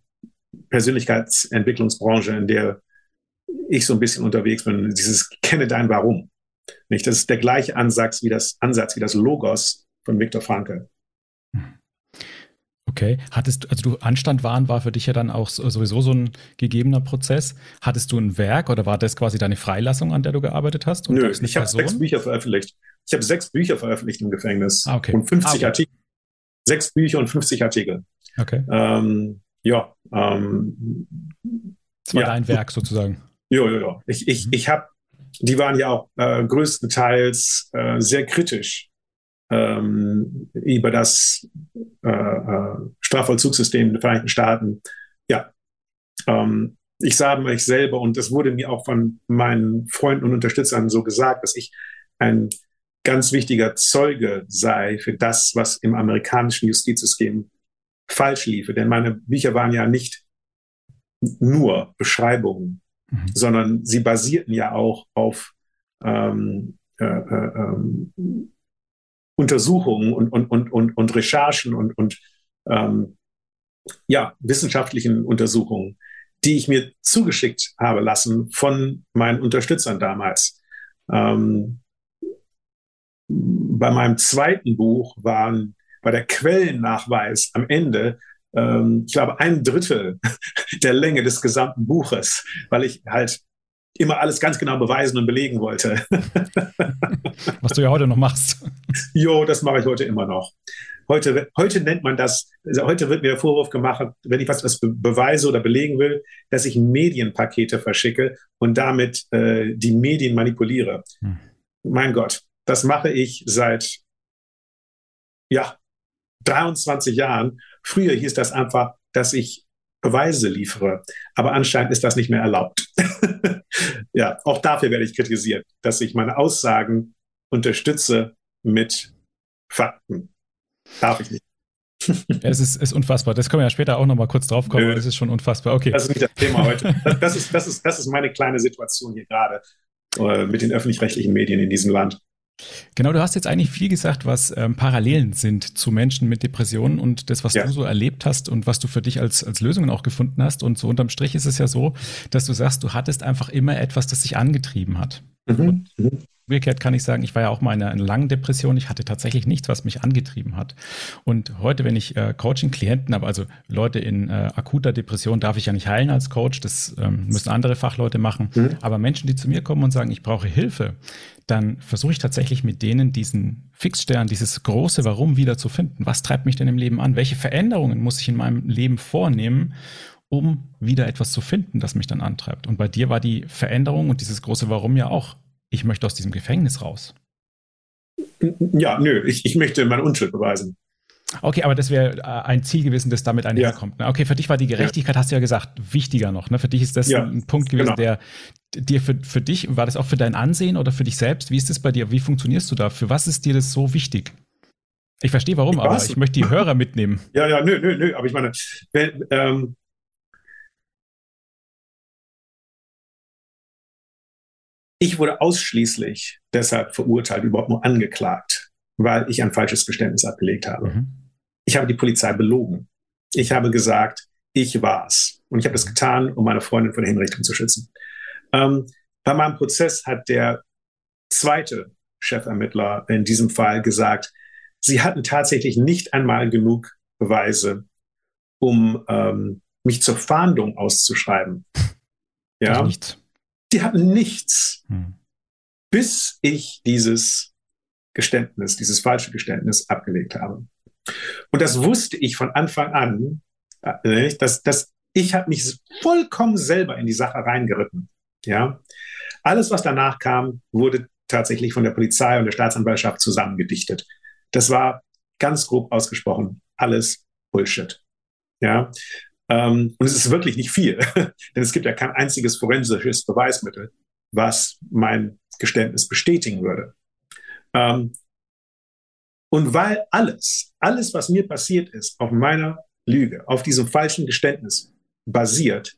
Persönlichkeitsentwicklungsbranche, in der ich so ein bisschen unterwegs bin, dieses kenne dein Warum. Nicht? Das ist der gleiche Ansatz wie das Ansatz wie das Logos von Viktor Frankl. Okay, hattest also du Anstand wahren war für dich ja dann auch sowieso so ein gegebener Prozess. Hattest du ein Werk oder war das quasi deine Freilassung, an der du gearbeitet hast? Nö, ich habe sechs Bücher veröffentlicht. Ich habe sechs Bücher veröffentlicht im Gefängnis ah, okay. und 50 ah, okay. Artikel. Sechs Bücher und 50 Artikel. Okay. Ähm, ja. Ähm, das war ja. dein Werk sozusagen. Ja, ja, ja. Ich, ich, mhm. ich habe, die waren ja auch äh, größtenteils äh, sehr kritisch ähm, über das äh, äh, Strafvollzugssystem der Vereinigten Staaten. Ja, ähm, ich sage mich selber, und das wurde mir auch von meinen Freunden und Unterstützern so gesagt, dass ich ein ganz wichtiger Zeuge sei für das, was im amerikanischen Justizsystem falsch liefe. Denn meine Bücher waren ja nicht nur Beschreibungen, mhm. sondern sie basierten ja auch auf ähm, äh, äh, ähm, Untersuchungen und, und, und, und, und Recherchen und, und ähm, ja, wissenschaftlichen Untersuchungen, die ich mir zugeschickt habe lassen von meinen Unterstützern damals. Ähm, bei meinem zweiten Buch waren bei der Quellennachweis am Ende, ähm, ich glaube, ein Drittel der Länge des gesamten Buches, weil ich halt immer alles ganz genau beweisen und belegen wollte. Was du ja heute noch machst. Jo, das mache ich heute immer noch. Heute, heute nennt man das, also heute wird mir der Vorwurf gemacht, wenn ich was, was beweise oder belegen will, dass ich Medienpakete verschicke und damit äh, die Medien manipuliere. Hm. Mein Gott, das mache ich seit ja, 23 Jahren. Früher hieß das einfach, dass ich Beweise liefere. Aber anscheinend ist das nicht mehr erlaubt. ja, auch dafür werde ich kritisiert, dass ich meine Aussagen unterstütze mit Fakten. Darf ich nicht. es ist, ist unfassbar. Das können wir ja später auch noch mal kurz drauf kommen. Das ist schon unfassbar. Okay. Das ist nicht das Thema heute. Das, das, ist, das, ist, das ist meine kleine Situation hier gerade äh, mit den öffentlich-rechtlichen Medien in diesem Land. Genau, du hast jetzt eigentlich viel gesagt, was ähm, Parallelen sind zu Menschen mit Depressionen und das, was ja. du so erlebt hast und was du für dich als, als Lösungen auch gefunden hast. Und so unterm Strich ist es ja so, dass du sagst, du hattest einfach immer etwas, das dich angetrieben hat. Mhm. mhm. Umgekehrt kann ich sagen, ich war ja auch mal in einer, langen Depression. Ich hatte tatsächlich nichts, was mich angetrieben hat. Und heute, wenn ich äh, Coaching-Klienten habe, also Leute in äh, akuter Depression, darf ich ja nicht heilen als Coach. Das ähm, müssen andere Fachleute machen. Mhm. Aber Menschen, die zu mir kommen und sagen, ich brauche Hilfe, dann versuche ich tatsächlich mit denen diesen Fixstern, dieses große Warum wieder zu finden. Was treibt mich denn im Leben an? Welche Veränderungen muss ich in meinem Leben vornehmen, um wieder etwas zu finden, das mich dann antreibt? Und bei dir war die Veränderung und dieses große Warum ja auch ich möchte aus diesem Gefängnis raus. Ja, nö, ich, ich möchte meine Unschuld beweisen. Okay, aber das wäre äh, ein Ziel gewesen, das damit einherkommt. Ja. Okay, für dich war die Gerechtigkeit, hast du ja gesagt, wichtiger noch. Ne? Für dich ist das ein Punkt gewesen, genau. der dir für, für dich, war das auch für dein Ansehen oder für dich selbst? Wie ist das bei dir? Wie funktionierst du da? Für was ist dir das so wichtig? Ich verstehe warum, ich aber ich möchte die Hörer mitnehmen. Ja, ja, nö, nö, nö. Aber ich meine, wenn, ähm, ich wurde ausschließlich deshalb verurteilt, überhaupt nur angeklagt, weil ich ein falsches Geständnis abgelegt habe. Mhm. Ich habe die Polizei belogen. Ich habe gesagt, ich war's. Und ich habe das mhm. getan, um meine Freundin von der Hinrichtung zu schützen. Ähm, bei meinem Prozess hat der zweite Chefermittler in diesem Fall gesagt, sie hatten tatsächlich nicht einmal genug Beweise, um ähm, mich zur Fahndung auszuschreiben. Ja, nichts. die hatten nichts, hm. bis ich dieses Geständnis, dieses falsche Geständnis abgelegt habe. Und das wusste ich von Anfang an, äh, dass, dass ich habe mich vollkommen selber in die Sache reingeritten. Ja, alles, was danach kam, wurde tatsächlich von der Polizei und der Staatsanwaltschaft zusammengedichtet. Das war ganz grob ausgesprochen alles Bullshit. Ja, ähm, und es ist wirklich nicht viel, denn es gibt ja kein einziges forensisches Beweismittel, was mein Geständnis bestätigen würde. Ähm, und weil alles, alles, was mir passiert ist, auf meiner Lüge, auf diesem falschen Geständnis basiert,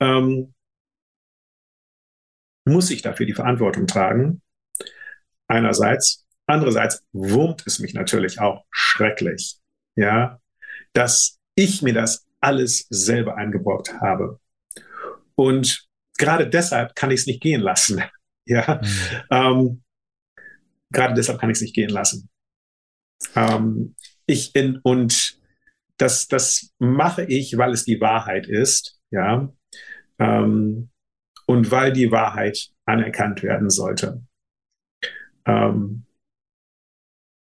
ähm, muss ich dafür die Verantwortung tragen. Einerseits. Andererseits wurmt es mich natürlich auch schrecklich, ja, dass ich mir das alles selber eingebrockt habe. Und gerade deshalb kann ich es nicht gehen lassen. ja, mhm. ähm, gerade deshalb kann ich es nicht gehen lassen. Ähm, ich in, und das, das mache ich, weil es die Wahrheit ist, ja, ähm, und weil die Wahrheit anerkannt werden sollte. Ähm,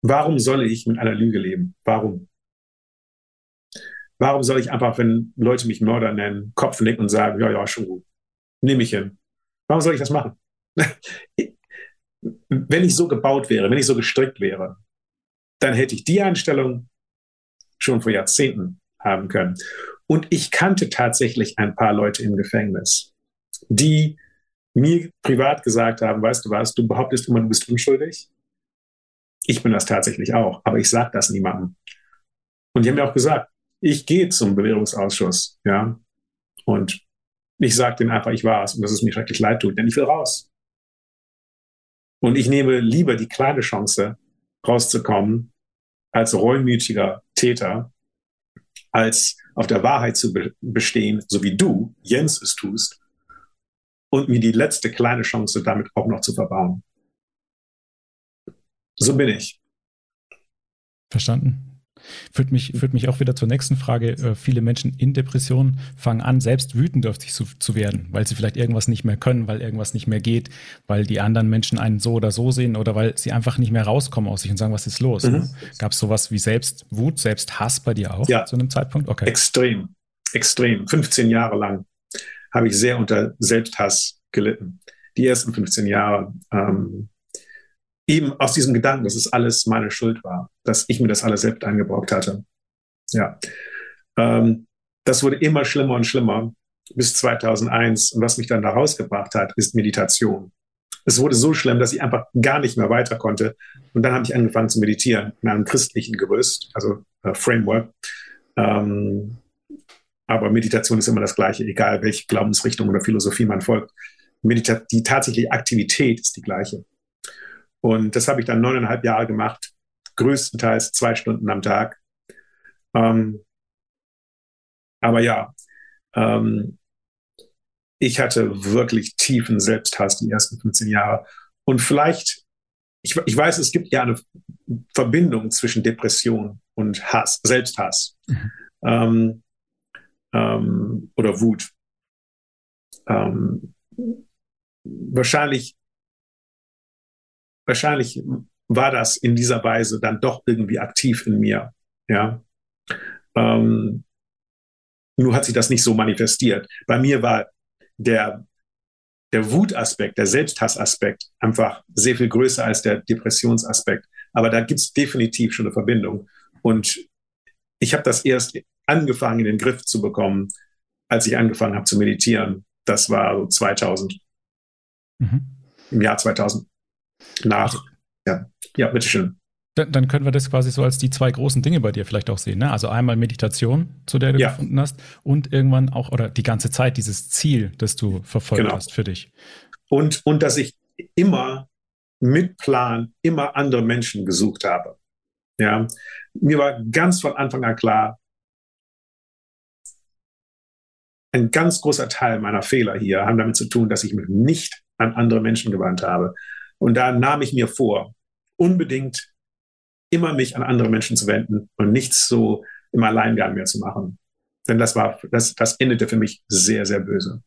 warum soll ich mit einer Lüge leben? Warum? Warum soll ich einfach, wenn Leute mich Mörder nennen, Kopf nicken und sagen, ja, ja, schon gut, nehme ich hin? Warum soll ich das machen? wenn ich so gebaut wäre, wenn ich so gestrickt wäre, dann hätte ich die Einstellung schon vor Jahrzehnten haben können. Und ich kannte tatsächlich ein paar Leute im Gefängnis, die mir privat gesagt haben, weißt du was, du behauptest immer, du bist unschuldig. Ich bin das tatsächlich auch, aber ich sage das niemandem. Und die haben mir auch gesagt, ich gehe zum Bewährungsausschuss, ja, und ich sage denen einfach, ich war es und dass es mir schrecklich leid tut, denn ich will raus. Und ich nehme lieber die kleine Chance, rauszukommen, als reumütiger Täter, als auf der Wahrheit zu be bestehen, so wie du, Jens, es tust, und mir die letzte kleine Chance damit auch noch zu verbauen. So bin ich. Verstanden. Führt mich, führt mich auch wieder zur nächsten Frage. Äh, viele Menschen in Depressionen fangen an, selbst wütend auf sich zu, zu werden, weil sie vielleicht irgendwas nicht mehr können, weil irgendwas nicht mehr geht, weil die anderen Menschen einen so oder so sehen oder weil sie einfach nicht mehr rauskommen aus sich und sagen, was ist los? Mhm. Ne? Gab es sowas wie Selbstwut, Selbsthass bei dir auch ja. zu einem Zeitpunkt? Okay. Extrem, extrem. 15 Jahre lang habe ich sehr unter Selbsthass gelitten. Die ersten 15 Jahre. Ähm, eben aus diesem Gedanken, dass es alles meine Schuld war, dass ich mir das alles selbst eingebrockt hatte. Ja. Ähm, das wurde immer schlimmer und schlimmer bis 2001. Und was mich dann da rausgebracht hat, ist Meditation. Es wurde so schlimm, dass ich einfach gar nicht mehr weiter konnte. Und dann habe ich angefangen zu meditieren in einem christlichen Gerüst, also äh, Framework. Ähm, aber Meditation ist immer das Gleiche, egal welche Glaubensrichtung oder Philosophie man folgt. Medita die tatsächliche Aktivität ist die gleiche. Und das habe ich dann neuneinhalb Jahre gemacht, größtenteils zwei Stunden am Tag. Ähm, aber ja, ähm, ich hatte wirklich tiefen Selbsthass die ersten 15 Jahre. Und vielleicht, ich, ich weiß, es gibt ja eine Verbindung zwischen Depression und Hass, Selbsthass mhm. ähm, ähm, oder Wut. Ähm, wahrscheinlich wahrscheinlich war das in dieser Weise dann doch irgendwie aktiv in mir. Ja. Ähm, nur hat sich das nicht so manifestiert. Bei mir war der, der Wutaspekt, der Selbsthassaspekt einfach sehr viel größer als der Depressionsaspekt. Aber da gibt es definitiv schon eine Verbindung. Und ich habe das erst angefangen in den Griff zu bekommen, als ich angefangen habe zu meditieren. Das war so 2000. Mhm. Im Jahr 2000 nach. Ja, ja bitteschön. Dann, dann können wir das quasi so als die zwei großen Dinge bei dir vielleicht auch sehen. Ne? Also einmal Meditation, zu der du ja. gefunden hast, und irgendwann auch, oder die ganze Zeit dieses Ziel, das du verfolgt genau. hast für dich. Und, und dass ich immer mit Plan immer andere Menschen gesucht habe. Ja, mir war ganz von Anfang an klar, ein ganz großer Teil meiner Fehler hier haben damit zu tun, dass ich mich nicht an andere Menschen gewandt habe. Und da nahm ich mir vor, unbedingt immer mich an andere Menschen zu wenden und nichts so im Alleingang mehr zu machen. Denn das war, das, das endete für mich sehr, sehr böse.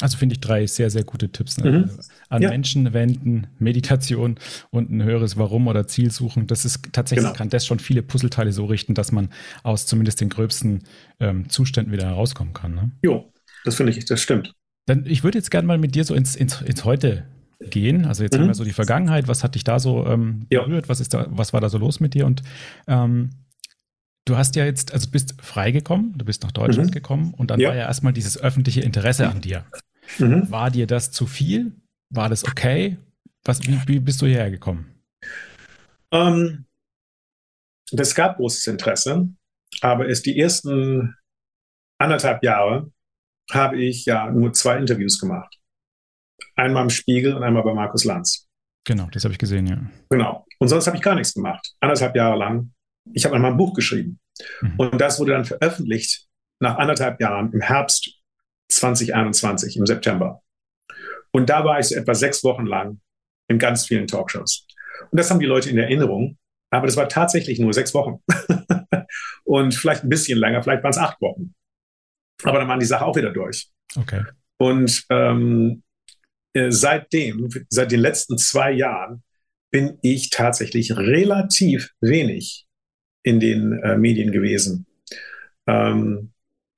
Also finde ich drei sehr, sehr gute Tipps. Ne? Mhm. An ja. Menschen wenden, Meditation und ein höheres Warum oder Ziel suchen. Das ist tatsächlich, genau. kann das schon viele Puzzleteile so richten, dass man aus zumindest den gröbsten ähm, Zuständen wieder herauskommen kann. Ne? Jo, das finde ich, das stimmt. Dann, ich würde jetzt gerne mal mit dir so ins, ins, ins Heute gehen. Also jetzt mhm. haben wir so die Vergangenheit. Was hat dich da so ähm, berührt? Was, ist da, was war da so los mit dir? Und ähm, du hast ja jetzt, also bist freigekommen, du bist nach Deutschland mhm. gekommen und dann ja. war ja erstmal dieses öffentliche Interesse an dir. Mhm. War dir das zu viel? War das okay? Was, wie, wie bist du hierher gekommen? Um, ähm, es gab großes Interesse, aber es die ersten anderthalb Jahre habe ich ja nur zwei Interviews gemacht. Einmal im Spiegel und einmal bei Markus Lanz. Genau, das habe ich gesehen, ja. Genau. Und sonst habe ich gar nichts gemacht. Anderthalb Jahre lang. Ich habe einmal ein Buch geschrieben. Mhm. Und das wurde dann veröffentlicht nach anderthalb Jahren im Herbst 2021 im September. Und da war ich so etwa sechs Wochen lang in ganz vielen Talkshows. Und das haben die Leute in Erinnerung, aber das war tatsächlich nur sechs Wochen. und vielleicht ein bisschen länger, vielleicht waren es acht Wochen. Aber dann waren die Sache auch wieder durch. Okay. Und ähm, äh, seitdem, seit den letzten zwei Jahren, bin ich tatsächlich relativ wenig in den äh, Medien gewesen. Ähm,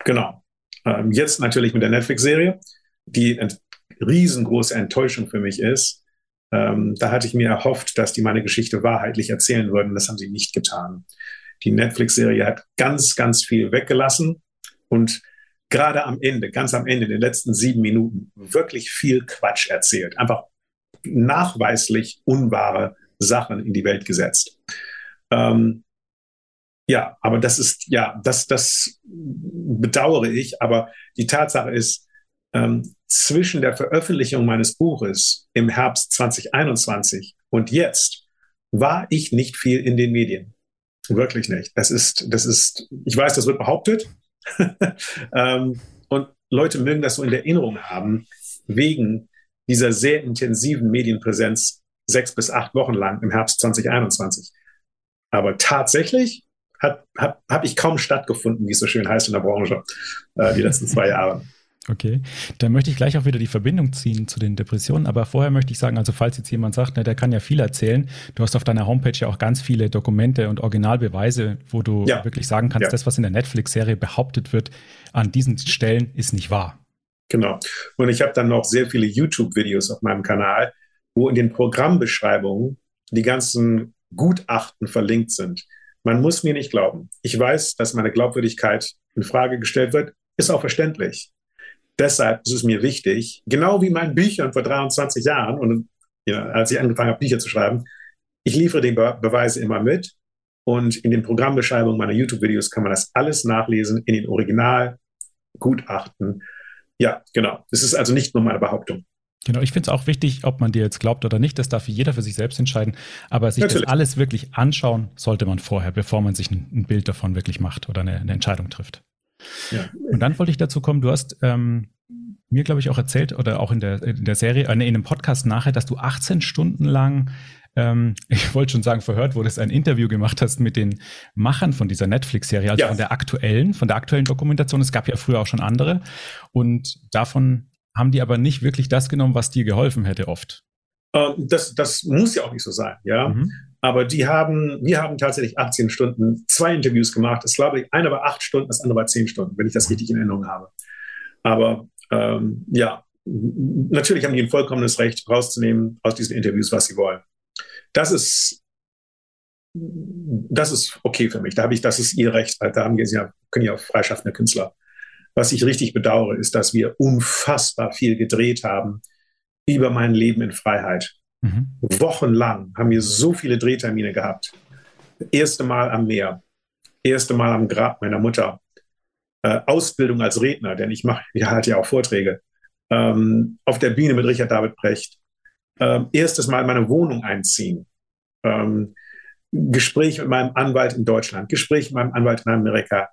genau. Ähm, jetzt natürlich mit der Netflix-Serie, die eine riesengroße Enttäuschung für mich ist. Ähm, da hatte ich mir erhofft, dass die meine Geschichte wahrheitlich erzählen würden. Das haben sie nicht getan. Die Netflix-Serie hat ganz, ganz viel weggelassen und gerade am Ende, ganz am Ende, in den letzten sieben Minuten, wirklich viel Quatsch erzählt. Einfach nachweislich unwahre Sachen in die Welt gesetzt. Ähm, ja, aber das ist, ja, das, das bedauere ich. Aber die Tatsache ist, ähm, zwischen der Veröffentlichung meines Buches im Herbst 2021 und jetzt war ich nicht viel in den Medien. Wirklich nicht. Das ist, das ist, ich weiß, das wird behauptet. ähm, und Leute mögen das so in der Erinnerung haben, wegen dieser sehr intensiven Medienpräsenz sechs bis acht Wochen lang im Herbst 2021. Aber tatsächlich habe hab ich kaum stattgefunden, wie es so schön heißt in der Branche, äh, die letzten zwei Jahre. Okay, dann möchte ich gleich auch wieder die Verbindung ziehen zu den Depressionen. Aber vorher möchte ich sagen, also falls jetzt jemand sagt, ne, der kann ja viel erzählen, du hast auf deiner Homepage ja auch ganz viele Dokumente und Originalbeweise, wo du ja. wirklich sagen kannst, ja. das, was in der Netflix-Serie behauptet wird, an diesen Stellen ist nicht wahr. Genau. Und ich habe dann noch sehr viele YouTube-Videos auf meinem Kanal, wo in den Programmbeschreibungen die ganzen Gutachten verlinkt sind. Man muss mir nicht glauben. Ich weiß, dass meine Glaubwürdigkeit in Frage gestellt wird, ist auch verständlich. Deshalb ist es mir wichtig, genau wie meinen Büchern vor 23 Jahren und ja, als ich angefangen habe, Bücher zu schreiben, ich liefere die Be Beweise immer mit und in den Programmbeschreibungen meiner YouTube-Videos kann man das alles nachlesen in den Originalgutachten. Ja, genau. Das ist also nicht nur meine Behauptung. Genau, ich finde es auch wichtig, ob man dir jetzt glaubt oder nicht, das darf jeder für sich selbst entscheiden. Aber sich Natürlich. das alles wirklich anschauen sollte man vorher, bevor man sich ein, ein Bild davon wirklich macht oder eine, eine Entscheidung trifft. Ja. Und dann wollte ich dazu kommen, du hast ähm, mir, glaube ich, auch erzählt oder auch in der, in der Serie, äh, in einem Podcast nachher, dass du 18 Stunden lang, ähm, ich wollte schon sagen, verhört wurdest, ein Interview gemacht hast mit den Machern von dieser Netflix-Serie, also ja. von der aktuellen, von der aktuellen Dokumentation. Es gab ja früher auch schon andere. Und davon haben die aber nicht wirklich das genommen, was dir geholfen hätte oft. Ähm, das, das muss ja auch nicht so sein, ja. Mhm. Aber die haben, wir haben tatsächlich 18 Stunden zwei Interviews gemacht. Das glaube ich, eine war acht Stunden, das andere war zehn Stunden, wenn ich das richtig in Erinnerung habe. Aber ähm, ja, natürlich haben die ein vollkommenes Recht, rauszunehmen aus diesen Interviews, was sie wollen. Das ist, das ist okay für mich. Da habe ich, das ist ihr Recht. Da haben wir ja, können ja auch freischaffende Künstler was ich richtig bedauere, ist, dass wir unfassbar viel gedreht haben über mein Leben in Freiheit. Mhm. Wochenlang haben wir so viele Drehtermine gehabt. Erste Mal am Meer, erste Mal am Grab meiner Mutter, äh, Ausbildung als Redner, denn ich mache, ich halte ja auch Vorträge, ähm, auf der Bühne mit Richard David Brecht, ähm, erstes Mal in meine Wohnung einziehen. Ähm, Gespräch mit meinem Anwalt in Deutschland, Gespräch mit meinem Anwalt in Amerika.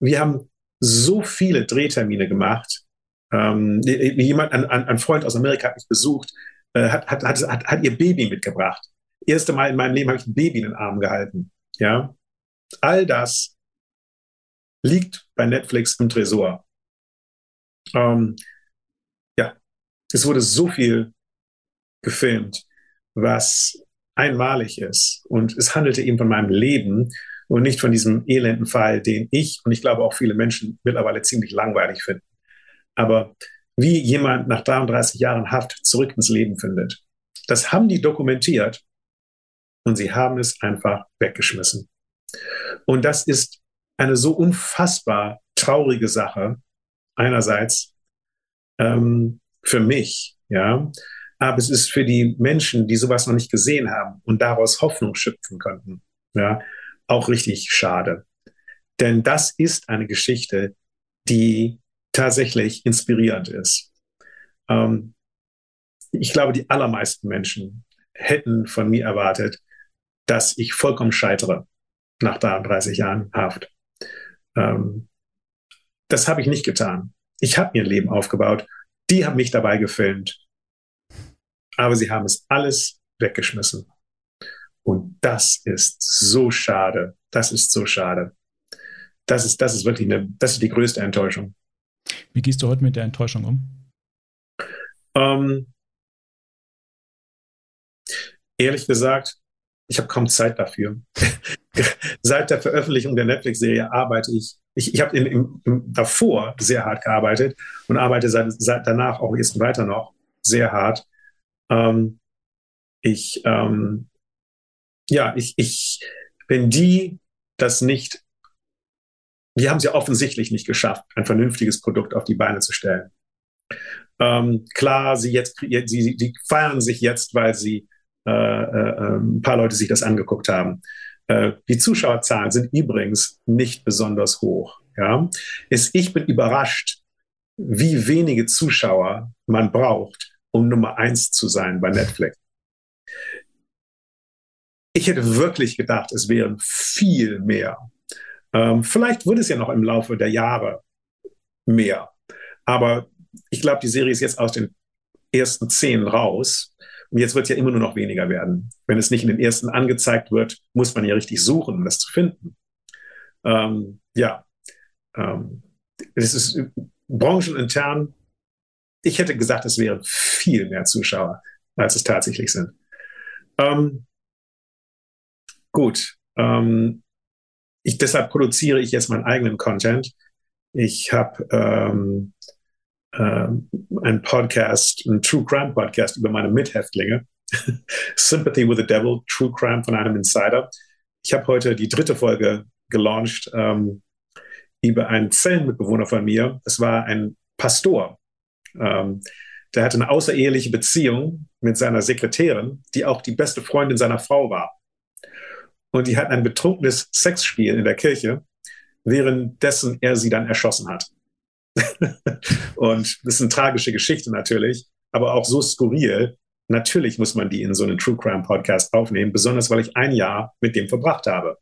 Wir haben so viele Drehtermine gemacht. Ähm, jemand, ein, ein Freund aus Amerika hat mich besucht, äh, hat, hat, hat, hat, ihr Baby mitgebracht. Erste Mal in meinem Leben habe ich ein Baby in den Arm gehalten. Ja, all das liegt bei Netflix im Tresor. Ähm, ja, es wurde so viel gefilmt, was einmalig ist. Und es handelte eben von meinem Leben und nicht von diesem elenden Fall, den ich und ich glaube auch viele Menschen mittlerweile ziemlich langweilig finden. Aber wie jemand nach 33 Jahren Haft zurück ins Leben findet, das haben die dokumentiert und sie haben es einfach weggeschmissen. Und das ist eine so unfassbar traurige Sache, einerseits ähm, für mich, ja, aber es ist für die Menschen, die sowas noch nicht gesehen haben und daraus Hoffnung schöpfen könnten, ja, auch richtig schade. Denn das ist eine Geschichte, die tatsächlich inspirierend ist. Ähm, ich glaube, die allermeisten Menschen hätten von mir erwartet, dass ich vollkommen scheitere nach 33 Jahren Haft. Ähm, das habe ich nicht getan. Ich habe mir ein Leben aufgebaut. Die haben mich dabei gefilmt aber sie haben es alles weggeschmissen. Und das ist so schade. Das ist so schade. Das ist, das ist wirklich eine, das ist die größte Enttäuschung. Wie gehst du heute mit der Enttäuschung um? Ähm, ehrlich gesagt, ich habe kaum Zeit dafür. Seit der Veröffentlichung der Netflix-Serie arbeite ich, ich, ich habe davor sehr hart gearbeitet und arbeite seit, seit danach auch jetzt weiter noch sehr hart. Ähm, ich, ähm, ja, ich, ich, wenn die das nicht, die haben ja offensichtlich nicht geschafft, ein vernünftiges Produkt auf die Beine zu stellen. Ähm, klar, sie jetzt, sie, sie feiern sich jetzt, weil sie äh, äh, ein paar Leute sich das angeguckt haben. Äh, die Zuschauerzahlen sind übrigens nicht besonders hoch. Ja, ist, ich bin überrascht, wie wenige Zuschauer man braucht, um Nummer eins zu sein bei Netflix. Ich hätte wirklich gedacht, es wären viel mehr. Ähm, vielleicht wird es ja noch im Laufe der Jahre mehr. Aber ich glaube, die Serie ist jetzt aus den ersten zehn raus. Und jetzt wird es ja immer nur noch weniger werden. Wenn es nicht in den ersten angezeigt wird, muss man ja richtig suchen, um das zu finden. Ähm, ja, ähm, es ist branchenintern ich hätte gesagt, es wären viel mehr Zuschauer, als es tatsächlich sind. Ähm, gut. Ähm, ich, deshalb produziere ich jetzt meinen eigenen Content. Ich habe ähm, ähm, einen Podcast, einen True Crime Podcast über meine Mithäftlinge. Sympathy with the Devil, True Crime von einem Insider. Ich habe heute die dritte Folge gelauncht ähm, über einen Zellenmitbewohner von mir. Es war ein Pastor, ähm, der hatte eine außereheliche Beziehung mit seiner Sekretärin, die auch die beste Freundin seiner Frau war. Und die hatten ein betrunkenes Sexspiel in der Kirche, währenddessen er sie dann erschossen hat. und das ist eine tragische Geschichte natürlich, aber auch so skurril. Natürlich muss man die in so einen True Crime Podcast aufnehmen, besonders weil ich ein Jahr mit dem verbracht habe.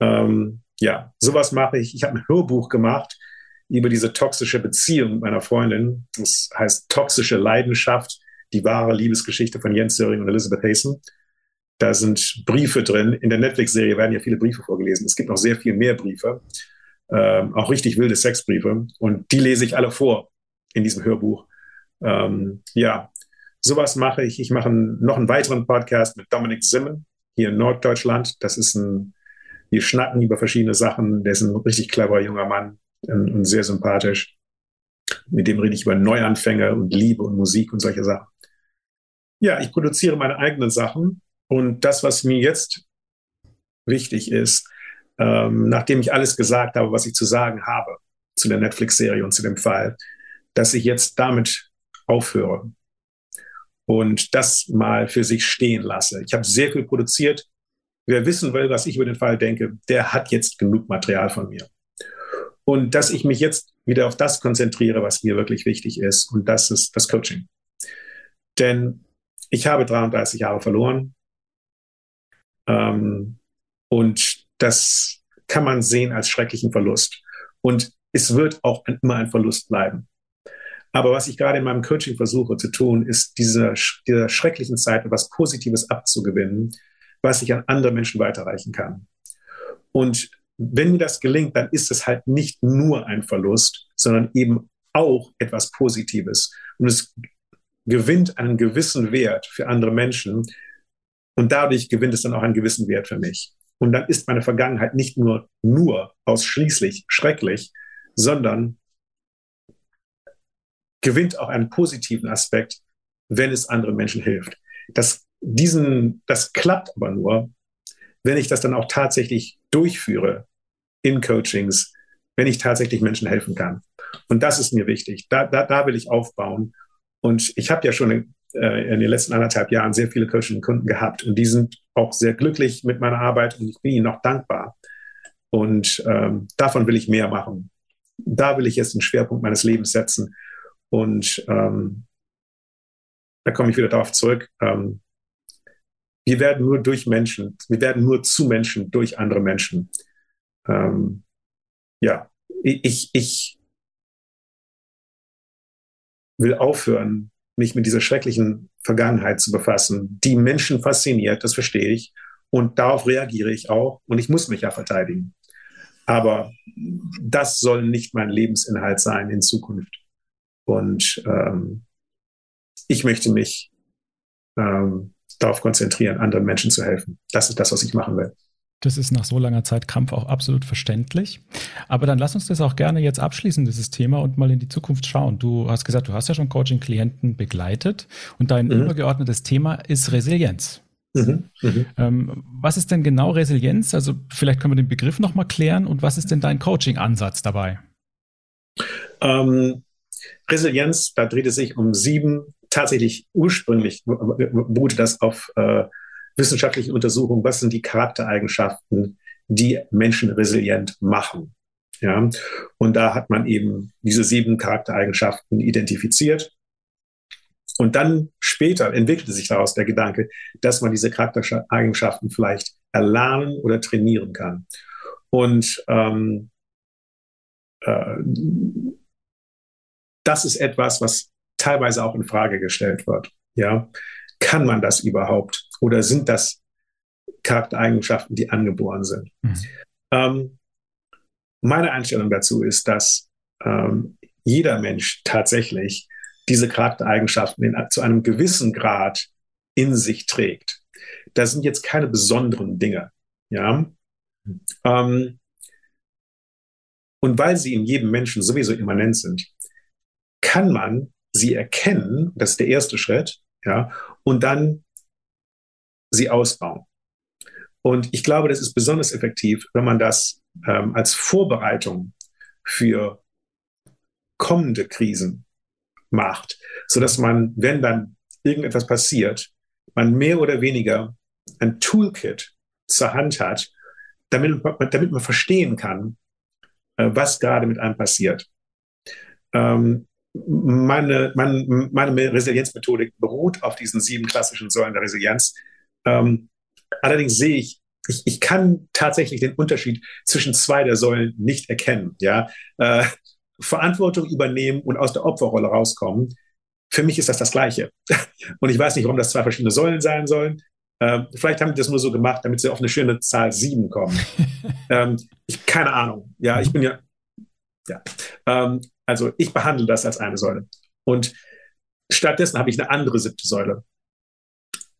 Ähm, ja, sowas mache ich. Ich habe ein Hörbuch gemacht über diese toxische Beziehung mit meiner Freundin. Das heißt Toxische Leidenschaft, die wahre Liebesgeschichte von Jens Söring und Elizabeth Hasten. Da sind Briefe drin. In der Netflix-Serie werden ja viele Briefe vorgelesen. Es gibt noch sehr viel mehr Briefe, ähm, auch richtig wilde Sexbriefe. Und die lese ich alle vor in diesem Hörbuch. Ähm, ja, sowas mache ich. Ich mache noch einen weiteren Podcast mit Dominik Simmen hier in Norddeutschland. Das ist ein, wir schnacken über verschiedene Sachen. Der ist ein richtig cleverer junger Mann, und sehr sympathisch. Mit dem rede ich über Neuanfänge und Liebe und Musik und solche Sachen. Ja, ich produziere meine eigenen Sachen und das, was mir jetzt wichtig ist, ähm, nachdem ich alles gesagt habe, was ich zu sagen habe zu der Netflix-Serie und zu dem Fall, dass ich jetzt damit aufhöre und das mal für sich stehen lasse. Ich habe sehr viel produziert. Wer wissen will, was ich über den Fall denke, der hat jetzt genug Material von mir. Und dass ich mich jetzt wieder auf das konzentriere, was mir wirklich wichtig ist. Und das ist das Coaching. Denn ich habe 33 Jahre verloren. Ähm, und das kann man sehen als schrecklichen Verlust. Und es wird auch immer ein Verlust bleiben. Aber was ich gerade in meinem Coaching versuche zu tun, ist dieser, dieser schrecklichen Zeit etwas Positives abzugewinnen, was ich an andere Menschen weiterreichen kann. Und wenn mir das gelingt, dann ist es halt nicht nur ein Verlust, sondern eben auch etwas Positives. Und es gewinnt einen gewissen Wert für andere Menschen und dadurch gewinnt es dann auch einen gewissen Wert für mich. Und dann ist meine Vergangenheit nicht nur, nur ausschließlich schrecklich, sondern gewinnt auch einen positiven Aspekt, wenn es anderen Menschen hilft. Das, diesen, das klappt aber nur, wenn ich das dann auch tatsächlich durchführe in Coachings, wenn ich tatsächlich Menschen helfen kann. Und das ist mir wichtig. Da, da, da will ich aufbauen. Und ich habe ja schon in, äh, in den letzten anderthalb Jahren sehr viele Coaching-Kunden gehabt und die sind auch sehr glücklich mit meiner Arbeit und ich bin ihnen auch dankbar. Und ähm, davon will ich mehr machen. Da will ich jetzt einen Schwerpunkt meines Lebens setzen. Und ähm, da komme ich wieder darauf zurück. Ähm, wir werden nur durch Menschen, wir werden nur zu Menschen durch andere Menschen. Ähm, ja, ich, ich will aufhören, mich mit dieser schrecklichen Vergangenheit zu befassen, die Menschen fasziniert, das verstehe ich. Und darauf reagiere ich auch. Und ich muss mich ja verteidigen. Aber das soll nicht mein Lebensinhalt sein in Zukunft. Und ähm, ich möchte mich ähm, darauf konzentrieren, anderen Menschen zu helfen. Das ist das, was ich machen will. Das ist nach so langer Zeit Kampf auch absolut verständlich. Aber dann lass uns das auch gerne jetzt abschließen, dieses Thema, und mal in die Zukunft schauen. Du hast gesagt, du hast ja schon Coaching-Klienten begleitet und dein mhm. übergeordnetes Thema ist Resilienz. Mhm. Mhm. Ähm, was ist denn genau Resilienz? Also vielleicht können wir den Begriff nochmal klären und was ist denn dein Coaching-Ansatz dabei? Ähm, Resilienz, da dreht es sich um sieben, tatsächlich ursprünglich beruhte das auf äh, wissenschaftlichen Untersuchungen, was sind die Charaktereigenschaften, die Menschen resilient machen. Ja, und da hat man eben diese sieben Charaktereigenschaften identifiziert. Und dann später entwickelte sich daraus der Gedanke, dass man diese Charaktereigenschaften vielleicht erlernen oder trainieren kann. Und ähm, äh, das ist etwas, was teilweise auch in Frage gestellt wird. Ja, kann man das überhaupt? Oder sind das Charaktereigenschaften, die angeboren sind? Mhm. Ähm, meine Einstellung dazu ist, dass ähm, jeder Mensch tatsächlich diese Charaktereigenschaften in, zu einem gewissen Grad in sich trägt. Das sind jetzt keine besonderen Dinge. Ja. Ähm, und weil sie in jedem Menschen sowieso immanent sind, kann man sie erkennen, das ist der erste Schritt, ja, und dann sie ausbauen. Und ich glaube, das ist besonders effektiv, wenn man das ähm, als Vorbereitung für kommende Krisen macht, so dass man, wenn dann irgendetwas passiert, man mehr oder weniger ein Toolkit zur Hand hat, damit, damit man verstehen kann, äh, was gerade mit einem passiert. Ähm, meine, meine, meine Resilienzmethodik beruht auf diesen sieben klassischen Säulen der Resilienz. Ähm, allerdings sehe ich, ich, ich kann tatsächlich den Unterschied zwischen zwei der Säulen nicht erkennen. Ja? Äh, Verantwortung übernehmen und aus der Opferrolle rauskommen. Für mich ist das das Gleiche. Und ich weiß nicht, warum das zwei verschiedene Säulen sein sollen. Ähm, vielleicht haben die das nur so gemacht, damit sie auf eine schöne Zahl sieben kommen. ähm, ich, keine Ahnung. Ja, ich bin ja. Ja. Ähm, also ich behandle das als eine Säule. Und stattdessen habe ich eine andere siebte Säule.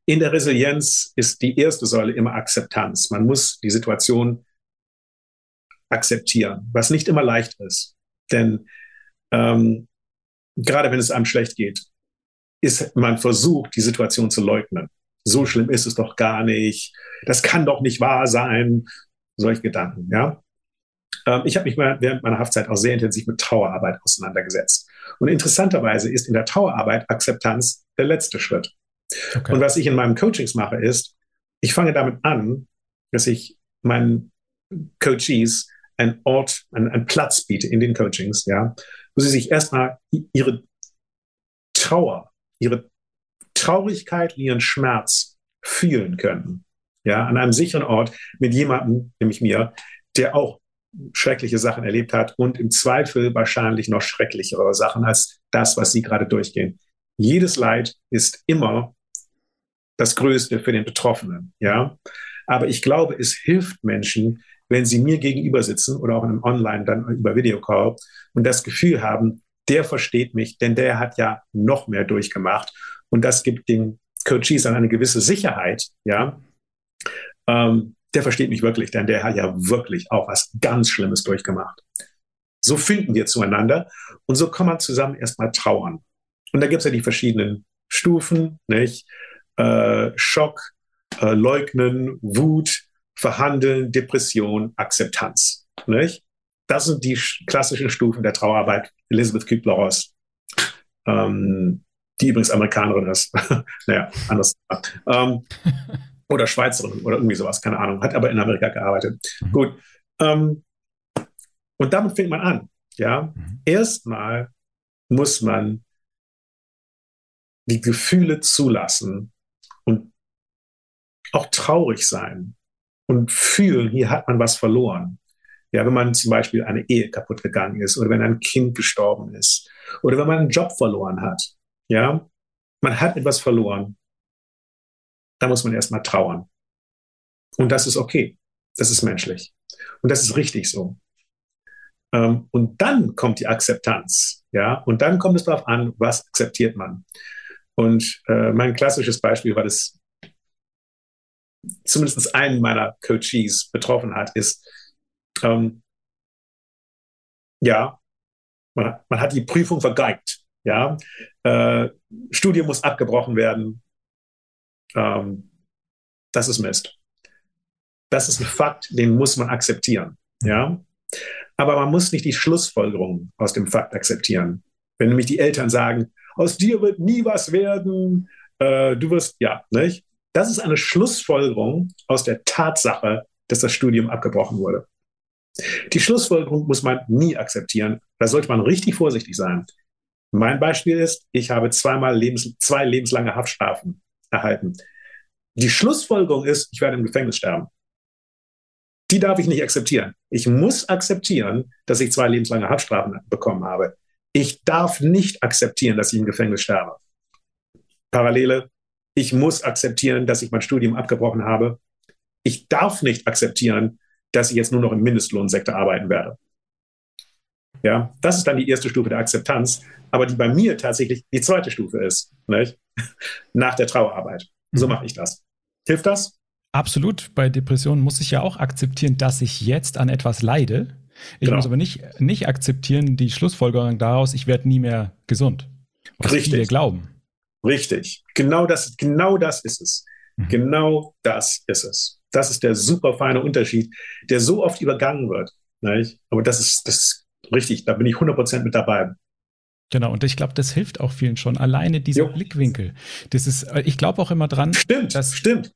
In der Resilienz ist die erste Säule immer Akzeptanz. Man muss die Situation akzeptieren, was nicht immer leicht ist. Denn ähm, gerade wenn es einem schlecht geht, ist man versucht, die Situation zu leugnen. So schlimm ist es doch gar nicht. Das kann doch nicht wahr sein. Solche Gedanken, ja. Ähm, ich habe mich während meiner Haftzeit auch sehr intensiv mit Trauerarbeit auseinandergesetzt. Und interessanterweise ist in der Trauerarbeit Akzeptanz der letzte Schritt. Okay. Und was ich in meinen Coachings mache, ist, ich fange damit an, dass ich meinen Coaches einen Ort, einen, einen Platz biete in den Coachings, ja, wo sie sich erstmal ihre Trauer, ihre Traurigkeit, ihren Schmerz fühlen können. Ja, an einem sicheren Ort mit jemandem, nämlich mir, der auch schreckliche Sachen erlebt hat und im Zweifel wahrscheinlich noch schrecklichere Sachen als das, was Sie gerade durchgehen. Jedes Leid ist immer das Größte für den Betroffenen, ja. Aber ich glaube, es hilft Menschen, wenn sie mir gegenüber sitzen oder auch in einem Online dann über Videocall und das Gefühl haben, der versteht mich, denn der hat ja noch mehr durchgemacht und das gibt den Coaches dann eine gewisse Sicherheit, ja. Ähm, der versteht mich wirklich, denn der hat ja wirklich auch was ganz Schlimmes durchgemacht. So finden wir zueinander und so kann man zusammen erstmal trauern. Und da gibt es ja die verschiedenen Stufen, nicht? Äh, Schock, äh, Leugnen, Wut, Verhandeln, Depression, Akzeptanz. Nicht? Das sind die klassischen Stufen der Trauerarbeit Elizabeth Kübler-Ross, ähm, die übrigens Amerikanerin ist. naja, anders. Ähm, oder Schweizerin oder irgendwie sowas, keine Ahnung, hat aber in Amerika gearbeitet. Mhm. Gut. Ähm, und damit fängt man an. Ja, mhm. erstmal muss man die Gefühle zulassen und auch traurig sein und fühlen, hier hat man was verloren. Ja, wenn man zum Beispiel eine Ehe kaputt gegangen ist oder wenn ein Kind gestorben ist oder wenn man einen Job verloren hat. Ja, man hat etwas verloren. Da muss man erstmal trauern. Und das ist okay. Das ist menschlich. Und das ist richtig so. Ähm, und dann kommt die Akzeptanz. Ja, und dann kommt es darauf an, was akzeptiert man. Und äh, mein klassisches Beispiel, weil es zumindest einen meiner Coaches betroffen hat, ist, ähm, ja, man, man, hat die Prüfung vergeigt. Ja, äh, Studium muss abgebrochen werden. Ähm, das ist Mist. Das ist ein Fakt, den muss man akzeptieren. Ja, aber man muss nicht die Schlussfolgerung aus dem Fakt akzeptieren. Wenn nämlich die Eltern sagen, aus dir wird nie was werden, äh, du wirst, ja, nicht? Das ist eine Schlussfolgerung aus der Tatsache, dass das Studium abgebrochen wurde. Die Schlussfolgerung muss man nie akzeptieren. Da sollte man richtig vorsichtig sein. Mein Beispiel ist, ich habe zweimal lebens, zwei lebenslange Haftstrafen erhalten. Die Schlussfolgerung ist, ich werde im Gefängnis sterben. Die darf ich nicht akzeptieren. Ich muss akzeptieren, dass ich zwei lebenslange Haftstrafen bekommen habe. Ich darf nicht akzeptieren, dass ich im Gefängnis sterbe. Parallele, ich muss akzeptieren, dass ich mein Studium abgebrochen habe. Ich darf nicht akzeptieren, dass ich jetzt nur noch im Mindestlohnsektor arbeiten werde. Ja, das ist dann die erste Stufe der Akzeptanz, aber die bei mir tatsächlich die zweite Stufe ist, nicht? Nach der Trauerarbeit. So mhm. mache ich das. Hilft das? Absolut. Bei Depressionen muss ich ja auch akzeptieren, dass ich jetzt an etwas leide ich genau. muss aber nicht, nicht akzeptieren, die Schlussfolgerung daraus, ich werde nie mehr gesund. Was Richtig. viele glauben. Richtig. Genau das, genau das ist es. Mhm. Genau das ist es. Das ist der super feine Unterschied, der so oft übergangen wird. Nicht? Aber das ist, das ist richtig, da bin ich 100% mit dabei. Genau, und ich glaube, das hilft auch vielen schon. Alleine dieser jo. Blickwinkel. Das ist, ich glaube auch immer dran, stimmt, dass, stimmt.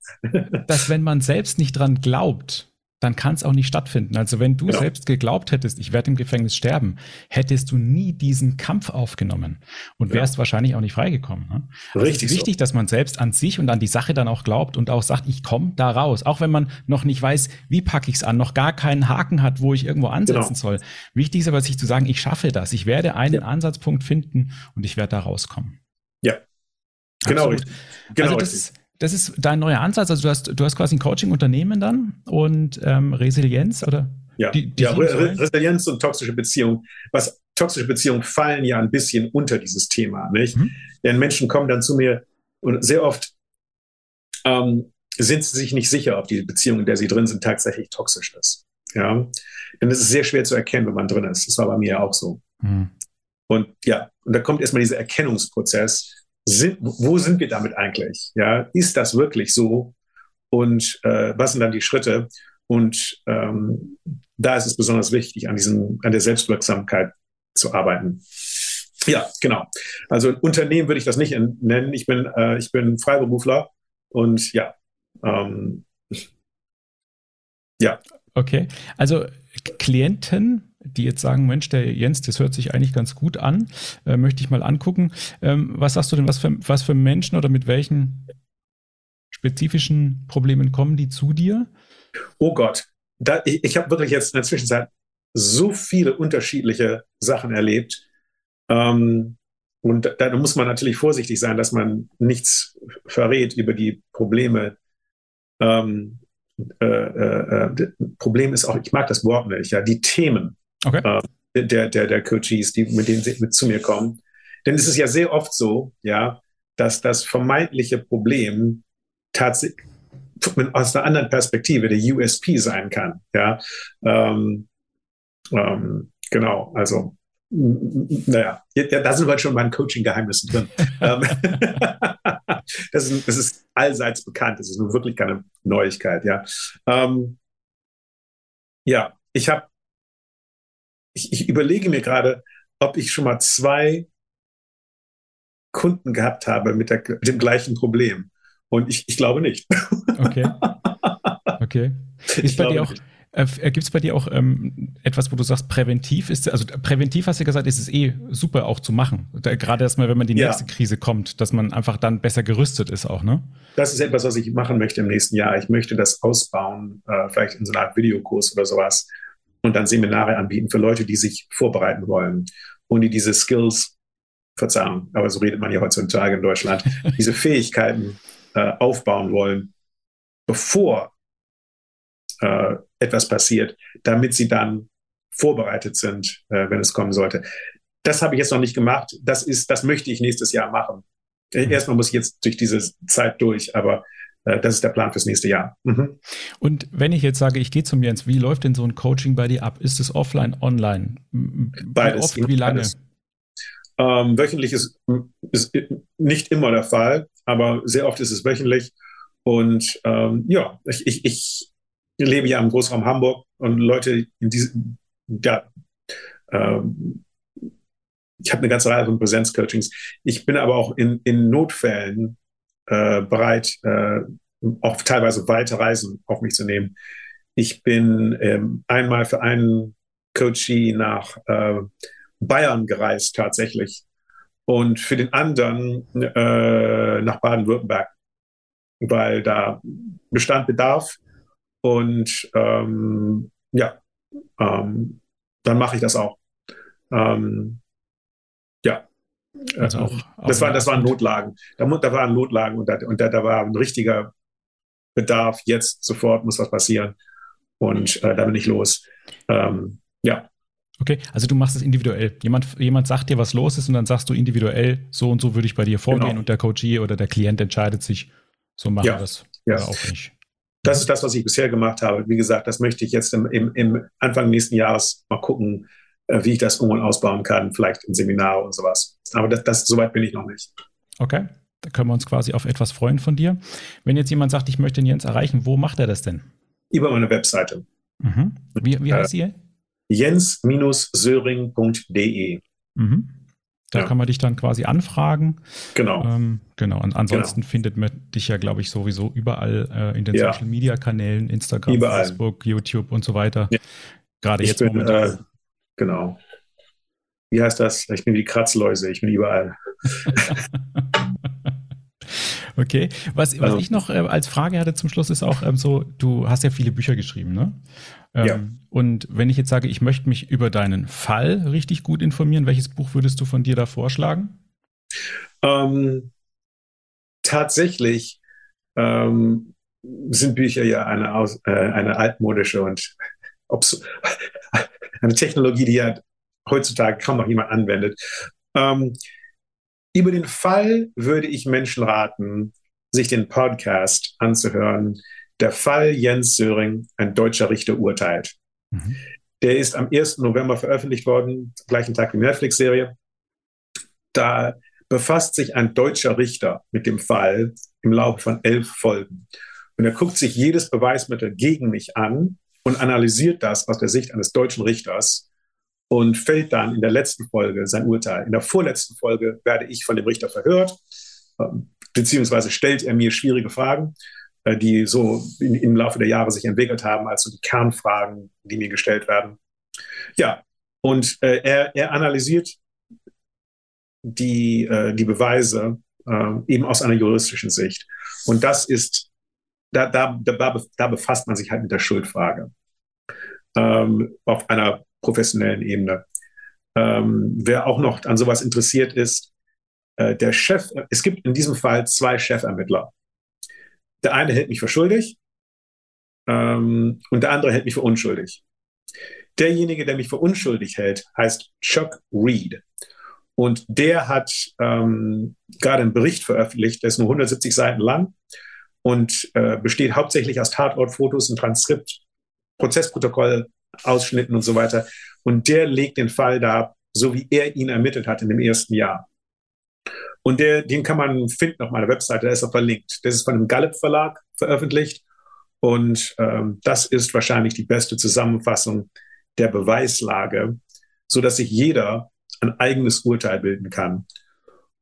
dass wenn man selbst nicht dran glaubt, dann kann es auch nicht stattfinden. Also wenn du genau. selbst geglaubt hättest, ich werde im Gefängnis sterben, hättest du nie diesen Kampf aufgenommen und wärst ja. wahrscheinlich auch nicht freigekommen. Ne? Also Richtig. Es ist wichtig, so. dass man selbst an sich und an die Sache dann auch glaubt und auch sagt, ich komme da raus. Auch wenn man noch nicht weiß, wie packe ich es an, noch gar keinen Haken hat, wo ich irgendwo ansetzen genau. soll. Wichtig ist aber, sich zu sagen, ich schaffe das. Ich werde einen ja. Ansatzpunkt finden und ich werde da rauskommen. Ja. Genau. Genau. Also das, richtig das ist dein neuer Ansatz. Also du hast, du hast quasi ein Coaching-Unternehmen dann und ähm, Resilienz oder? Ja, die, die ja Re Resilienz und toxische Beziehungen. Was toxische Beziehungen fallen ja ein bisschen unter dieses Thema, nicht? Mhm. Denn Menschen kommen dann zu mir und sehr oft ähm, sind sie sich nicht sicher, ob die Beziehung, in der sie drin sind, tatsächlich toxisch ist. Ja, denn es ist sehr schwer zu erkennen, wenn man drin ist. Das war bei mir ja auch so. Mhm. Und ja, und da kommt erstmal dieser Erkennungsprozess sind, wo sind wir damit eigentlich? Ja, ist das wirklich so? Und äh, was sind dann die Schritte? Und ähm, da ist es besonders wichtig, an, diesem, an der Selbstwirksamkeit zu arbeiten. Ja, genau. Also Unternehmen würde ich das nicht nennen. Ich bin, äh, ich bin Freiberufler und ja, ähm, ja. Okay, also Klienten die jetzt sagen, Mensch, der Jens, das hört sich eigentlich ganz gut an, äh, möchte ich mal angucken. Ähm, was sagst du denn, was für, was für Menschen oder mit welchen spezifischen Problemen kommen die zu dir? Oh Gott, da, ich, ich habe wirklich jetzt in der Zwischenzeit so viele unterschiedliche Sachen erlebt. Ähm, und da, da, muss man natürlich vorsichtig sein, dass man nichts verrät über die Probleme. Ähm, äh, äh, äh Problem ist auch, ich mag das Wort nicht, ja, die Themen okay. äh, der, der, der Coaches, die, mit denen sie mit zu mir kommen. Denn es ist ja sehr oft so, ja, dass das vermeintliche Problem tatsächlich aus einer anderen Perspektive der USP sein kann. Ja, ähm, ähm, genau, also naja, da sind wir schon bei den Coaching-Geheimnissen drin. Ähm, das, ist, das, ist, allseits bekannt, das ist nun wirklich keine Neuigkeit, ja. Ähm, ja, ich habe, ich, ich überlege mir gerade, ob ich schon mal zwei Kunden gehabt habe mit, der, mit dem gleichen Problem. Und ich, ich glaube nicht. Okay. Okay. Ist bei dir auch, äh, äh gibt es bei dir auch ähm, etwas, wo du sagst, präventiv ist, also präventiv hast du gesagt, ist es eh super auch zu machen. Da, gerade erstmal, wenn man die nächste ja. Krise kommt, dass man einfach dann besser gerüstet ist auch, ne? Das ist etwas, was ich machen möchte im nächsten Jahr. Ich möchte das ausbauen, äh, vielleicht in so einer Art Videokurs oder sowas und dann Seminare anbieten für Leute, die sich vorbereiten wollen und die diese Skills, Verzeihung, aber so redet man ja heutzutage in Deutschland, diese Fähigkeiten äh, aufbauen wollen, bevor äh, etwas passiert, damit sie dann vorbereitet sind, äh, wenn es kommen sollte. Das habe ich jetzt noch nicht gemacht. Das ist, das möchte ich nächstes Jahr machen. Mhm. Erstmal muss ich jetzt durch diese Zeit durch, aber äh, das ist der Plan fürs nächste Jahr. Mhm. Und wenn ich jetzt sage, ich gehe zum Jens, wie läuft denn so ein Coaching bei dir ab? Ist es offline, online? Beides. Wie oft, wie lange? Beides. Ähm, wöchentlich ist, ist nicht immer der Fall, aber sehr oft ist es wöchentlich. Und ähm, ja, ich, ich, ich lebe ja im Großraum Hamburg und Leute in diesem, ja, ähm, ich habe eine ganze Reihe von Präsenzcoachings. Ich bin aber auch in, in Notfällen äh, bereit, äh, auch teilweise weite Reisen auf mich zu nehmen. Ich bin ähm, einmal für einen Coachie nach äh, Bayern gereist tatsächlich und für den anderen äh, nach Baden-Württemberg, weil da bestand Bedarf und ähm, ja, ähm, dann mache ich das auch. Ähm. Also auch, auch das, war, das waren Notlagen. Da, da waren Notlagen und, da, und da, da war ein richtiger Bedarf. Jetzt sofort muss was passieren. Und äh, da bin ich los. Ähm, ja. Okay, also du machst es individuell. Jemand, jemand sagt dir, was los ist, und dann sagst du individuell, so und so würde ich bei dir vorgehen genau. und der Coachie oder der Klient entscheidet sich, so machen ja. wir das. Ja. Oder auch nicht. Das ist das, was ich bisher gemacht habe. Wie gesagt, das möchte ich jetzt im, im, im Anfang nächsten Jahres mal gucken, äh, wie ich das irgendwann ausbauen kann, vielleicht in Seminare und sowas. Aber das, das, so weit bin ich noch nicht. Okay, da können wir uns quasi auf etwas freuen von dir. Wenn jetzt jemand sagt, ich möchte den Jens erreichen, wo macht er das denn? Über meine Webseite. Mhm. Wie, wie heißt äh, sie? jens-söring.de. Mhm. Da ja. kann man dich dann quasi anfragen. Genau. Ähm, genau. Und ansonsten genau. findet man dich ja, glaube ich, sowieso überall äh, in den ja. Social Media Kanälen, Instagram, überall. Facebook, YouTube und so weiter. Ja. Gerade ich jetzt bin, momentan. Äh, genau. Wie heißt das? Ich bin wie die Kratzläuse, ich bin überall. Okay. Was, was also, ich noch äh, als Frage hatte zum Schluss ist auch ähm, so, du hast ja viele Bücher geschrieben, ne? Ähm, ja. Und wenn ich jetzt sage, ich möchte mich über deinen Fall richtig gut informieren, welches Buch würdest du von dir da vorschlagen? Ähm, tatsächlich ähm, sind Bücher ja eine, aus, äh, eine altmodische und eine Technologie, die ja heutzutage kaum noch jemand anwendet. Ähm, über den Fall würde ich Menschen raten, sich den Podcast anzuhören. Der Fall Jens Söring, ein deutscher Richter urteilt. Mhm. Der ist am 1. November veröffentlicht worden, gleichen Tag wie die Netflix-Serie. Da befasst sich ein deutscher Richter mit dem Fall im Laufe von elf Folgen. Und er guckt sich jedes Beweismittel gegen mich an und analysiert das aus der Sicht eines deutschen Richters und fällt dann in der letzten Folge sein Urteil. In der vorletzten Folge werde ich von dem Richter verhört, ähm, beziehungsweise stellt er mir schwierige Fragen, äh, die so im Laufe der Jahre sich entwickelt haben, als so die Kernfragen, die mir gestellt werden. Ja, Und äh, er, er analysiert die, äh, die Beweise äh, eben aus einer juristischen Sicht. Und das ist, da, da, da, da befasst man sich halt mit der Schuldfrage ähm, auf einer professionellen Ebene. Ähm, wer auch noch an sowas interessiert ist, äh, der Chef, es gibt in diesem Fall zwei Chefermittler. Der eine hält mich für schuldig ähm, und der andere hält mich für unschuldig. Derjenige, der mich für unschuldig hält, heißt Chuck Reed. Und der hat ähm, gerade einen Bericht veröffentlicht, der ist nur 170 Seiten lang und äh, besteht hauptsächlich aus Tatortfotos, ein Transkript, Prozessprotokoll, Ausschnitten und so weiter. Und der legt den Fall da, so wie er ihn ermittelt hat in dem ersten Jahr. Und der, den kann man finden auf meiner Webseite, der ist auch verlinkt. Das ist von dem Gallup Verlag veröffentlicht. Und ähm, das ist wahrscheinlich die beste Zusammenfassung der Beweislage, so dass sich jeder ein eigenes Urteil bilden kann.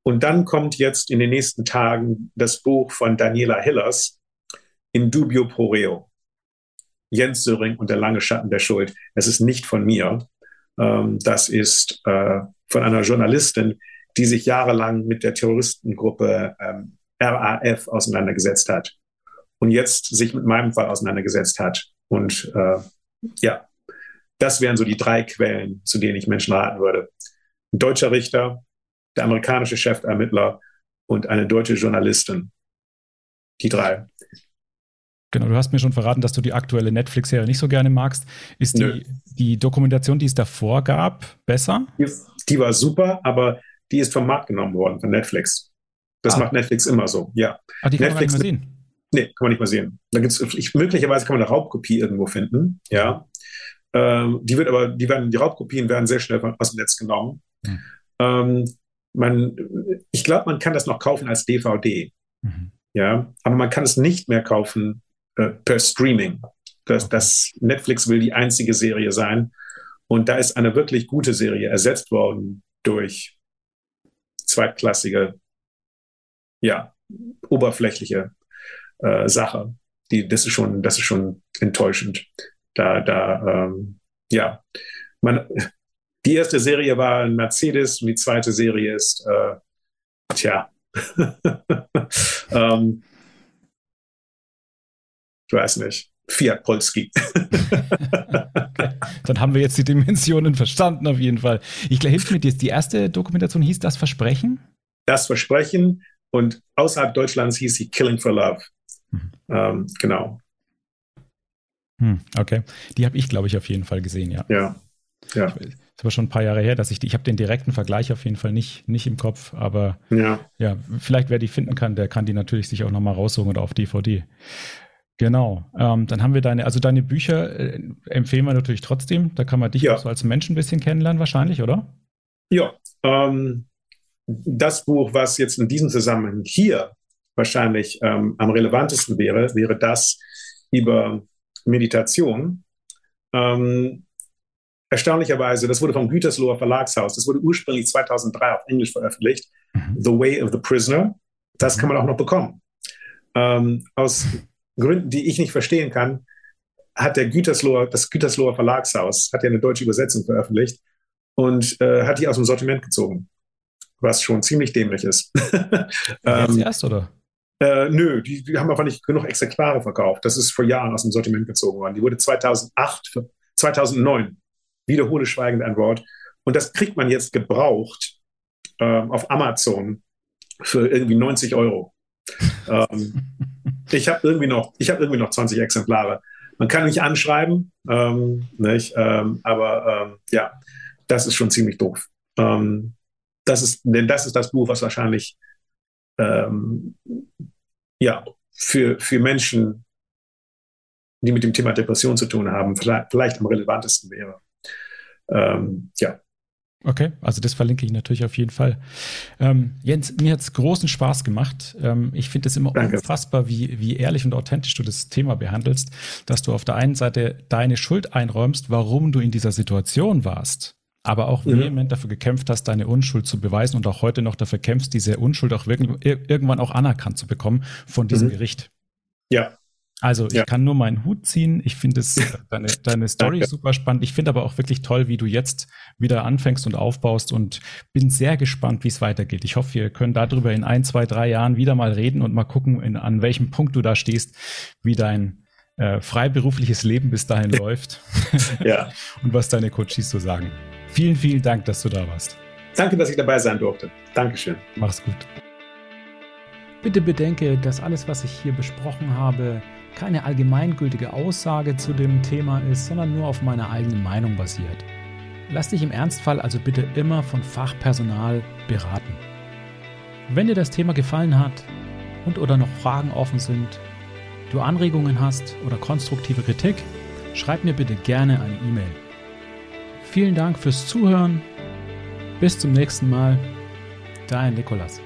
Und dann kommt jetzt in den nächsten Tagen das Buch von Daniela Hillers, In dubio pro reo. Jens Söring und der lange Schatten der Schuld. Es ist nicht von mir. Ähm, das ist äh, von einer Journalistin, die sich jahrelang mit der Terroristengruppe ähm, RAF auseinandergesetzt hat und jetzt sich mit meinem Fall auseinandergesetzt hat. Und äh, ja, das wären so die drei Quellen, zu denen ich Menschen raten würde. Ein deutscher Richter, der amerikanische Chefermittler und eine deutsche Journalistin. Die drei. Genau, du hast mir schon verraten, dass du die aktuelle Netflix-Serie nicht so gerne magst. Ist die, die Dokumentation, die es davor gab, besser? Die, war super, aber die ist vom Markt genommen worden von Netflix. Das ah. macht Netflix immer so, ja. Ah, die kann Netflix, man nicht mehr sehen? Nee, kann man nicht mehr sehen. Da gibt's, möglicherweise kann man eine Raubkopie irgendwo finden, ja. Ähm, die wird aber, die werden, die Raubkopien werden sehr schnell aus dem Netz genommen. Hm. Ähm, man, ich glaube, man kann das noch kaufen als DVD. Mhm. Ja, aber man kann es nicht mehr kaufen äh, per Streaming. Das, das Netflix will die einzige Serie sein. Und da ist eine wirklich gute Serie ersetzt worden durch zweitklassige, ja, oberflächliche äh, Sache. Die, das ist schon, das ist schon enttäuschend. Da, da, ähm, ja, man, die erste Serie war ein Mercedes und die zweite Serie ist, äh, tja, ähm, ich weiß nicht. Fiat Polski. okay. Dann haben wir jetzt die Dimensionen verstanden, auf jeden Fall. Ich hilft mir die erste Dokumentation hieß Das Versprechen? Das Versprechen und außerhalb Deutschlands hieß sie Killing for Love. Mhm. Ähm, genau. Hm, okay. Die habe ich, glaube ich, auf jeden Fall gesehen, ja. Ja. ja. Ich, ist aber schon ein paar Jahre her, dass ich die, ich habe den direkten Vergleich auf jeden Fall nicht, nicht im Kopf, aber ja, ja vielleicht wer die finden kann, der kann die natürlich sich auch nochmal raussuchen oder auf DVD. Genau. Ähm, dann haben wir deine, also deine Bücher äh, empfehlen wir natürlich trotzdem. Da kann man dich ja. auch so als Mensch ein bisschen kennenlernen, wahrscheinlich, oder? Ja. Ähm, das Buch, was jetzt in diesem Zusammenhang hier wahrscheinlich ähm, am relevantesten wäre, wäre das über Meditation. Ähm, erstaunlicherweise, das wurde vom Gütersloher Verlagshaus, das wurde ursprünglich 2003 auf Englisch veröffentlicht, mhm. The Way of the Prisoner. Das mhm. kann man auch noch bekommen. Ähm, aus Gründen, die ich nicht verstehen kann, hat der Gütersloher, das Gütersloher Verlagshaus, hat ja eine deutsche Übersetzung veröffentlicht und äh, hat die aus dem Sortiment gezogen, was schon ziemlich dämlich ist. ähm, erst, oder? Äh, nö, die, die, haben einfach nicht genug Exemplare verkauft. Das ist vor Jahren aus dem Sortiment gezogen worden. Die wurde 2008, 2009, wiederhole schweigend ein Wort. Und das kriegt man jetzt gebraucht äh, auf Amazon für irgendwie 90 Euro. Ähm, ich habe irgendwie noch, habe irgendwie noch 20 Exemplare. Man kann mich anschreiben, ähm, nicht? Ähm, aber ähm, ja, das ist schon ziemlich doof. Ähm, das ist, denn das ist das Buch, was wahrscheinlich ähm, ja für, für Menschen, die mit dem Thema Depression zu tun haben, vielleicht, vielleicht am relevantesten wäre. Ja. Okay, also das verlinke ich natürlich auf jeden Fall. Ähm, Jens, mir hat es großen Spaß gemacht. Ähm, ich finde es immer Danke. unfassbar, wie, wie ehrlich und authentisch du das Thema behandelst, dass du auf der einen Seite deine Schuld einräumst, warum du in dieser Situation warst, aber auch mhm. vehement dafür gekämpft hast, deine Unschuld zu beweisen und auch heute noch dafür kämpfst, diese Unschuld auch wirklich, irgendwann auch anerkannt zu bekommen von diesem mhm. Gericht. Ja, Also ich ja. kann nur meinen Hut ziehen. Ich finde es deine, deine Story super spannend. Ich finde aber auch wirklich toll, wie du jetzt wieder anfängst und aufbaust und bin sehr gespannt, wie es weitergeht. Ich hoffe, wir können darüber in ein, zwei, drei Jahren wieder mal reden und mal gucken, in, an welchem Punkt du da stehst, wie dein äh, freiberufliches Leben bis dahin läuft. ja. und was deine Coaches so sagen. Vielen, vielen Dank, dass du da warst. Danke, dass ich dabei sein durfte. Dankeschön. Mach's gut. Bitte bedenke, dass alles, was ich hier besprochen habe, keine allgemeingültige Aussage zu dem Thema ist, sondern nur auf meiner eigenen Meinung basiert. Lass dich im Ernstfall also bitte immer von Fachpersonal beraten. Wenn dir das Thema gefallen hat und oder noch Fragen offen sind, du Anregungen hast oder konstruktive Kritik, schreib mir bitte gerne eine E-Mail. Vielen Dank fürs Zuhören. Bis zum nächsten Mal. Dein Nikolas.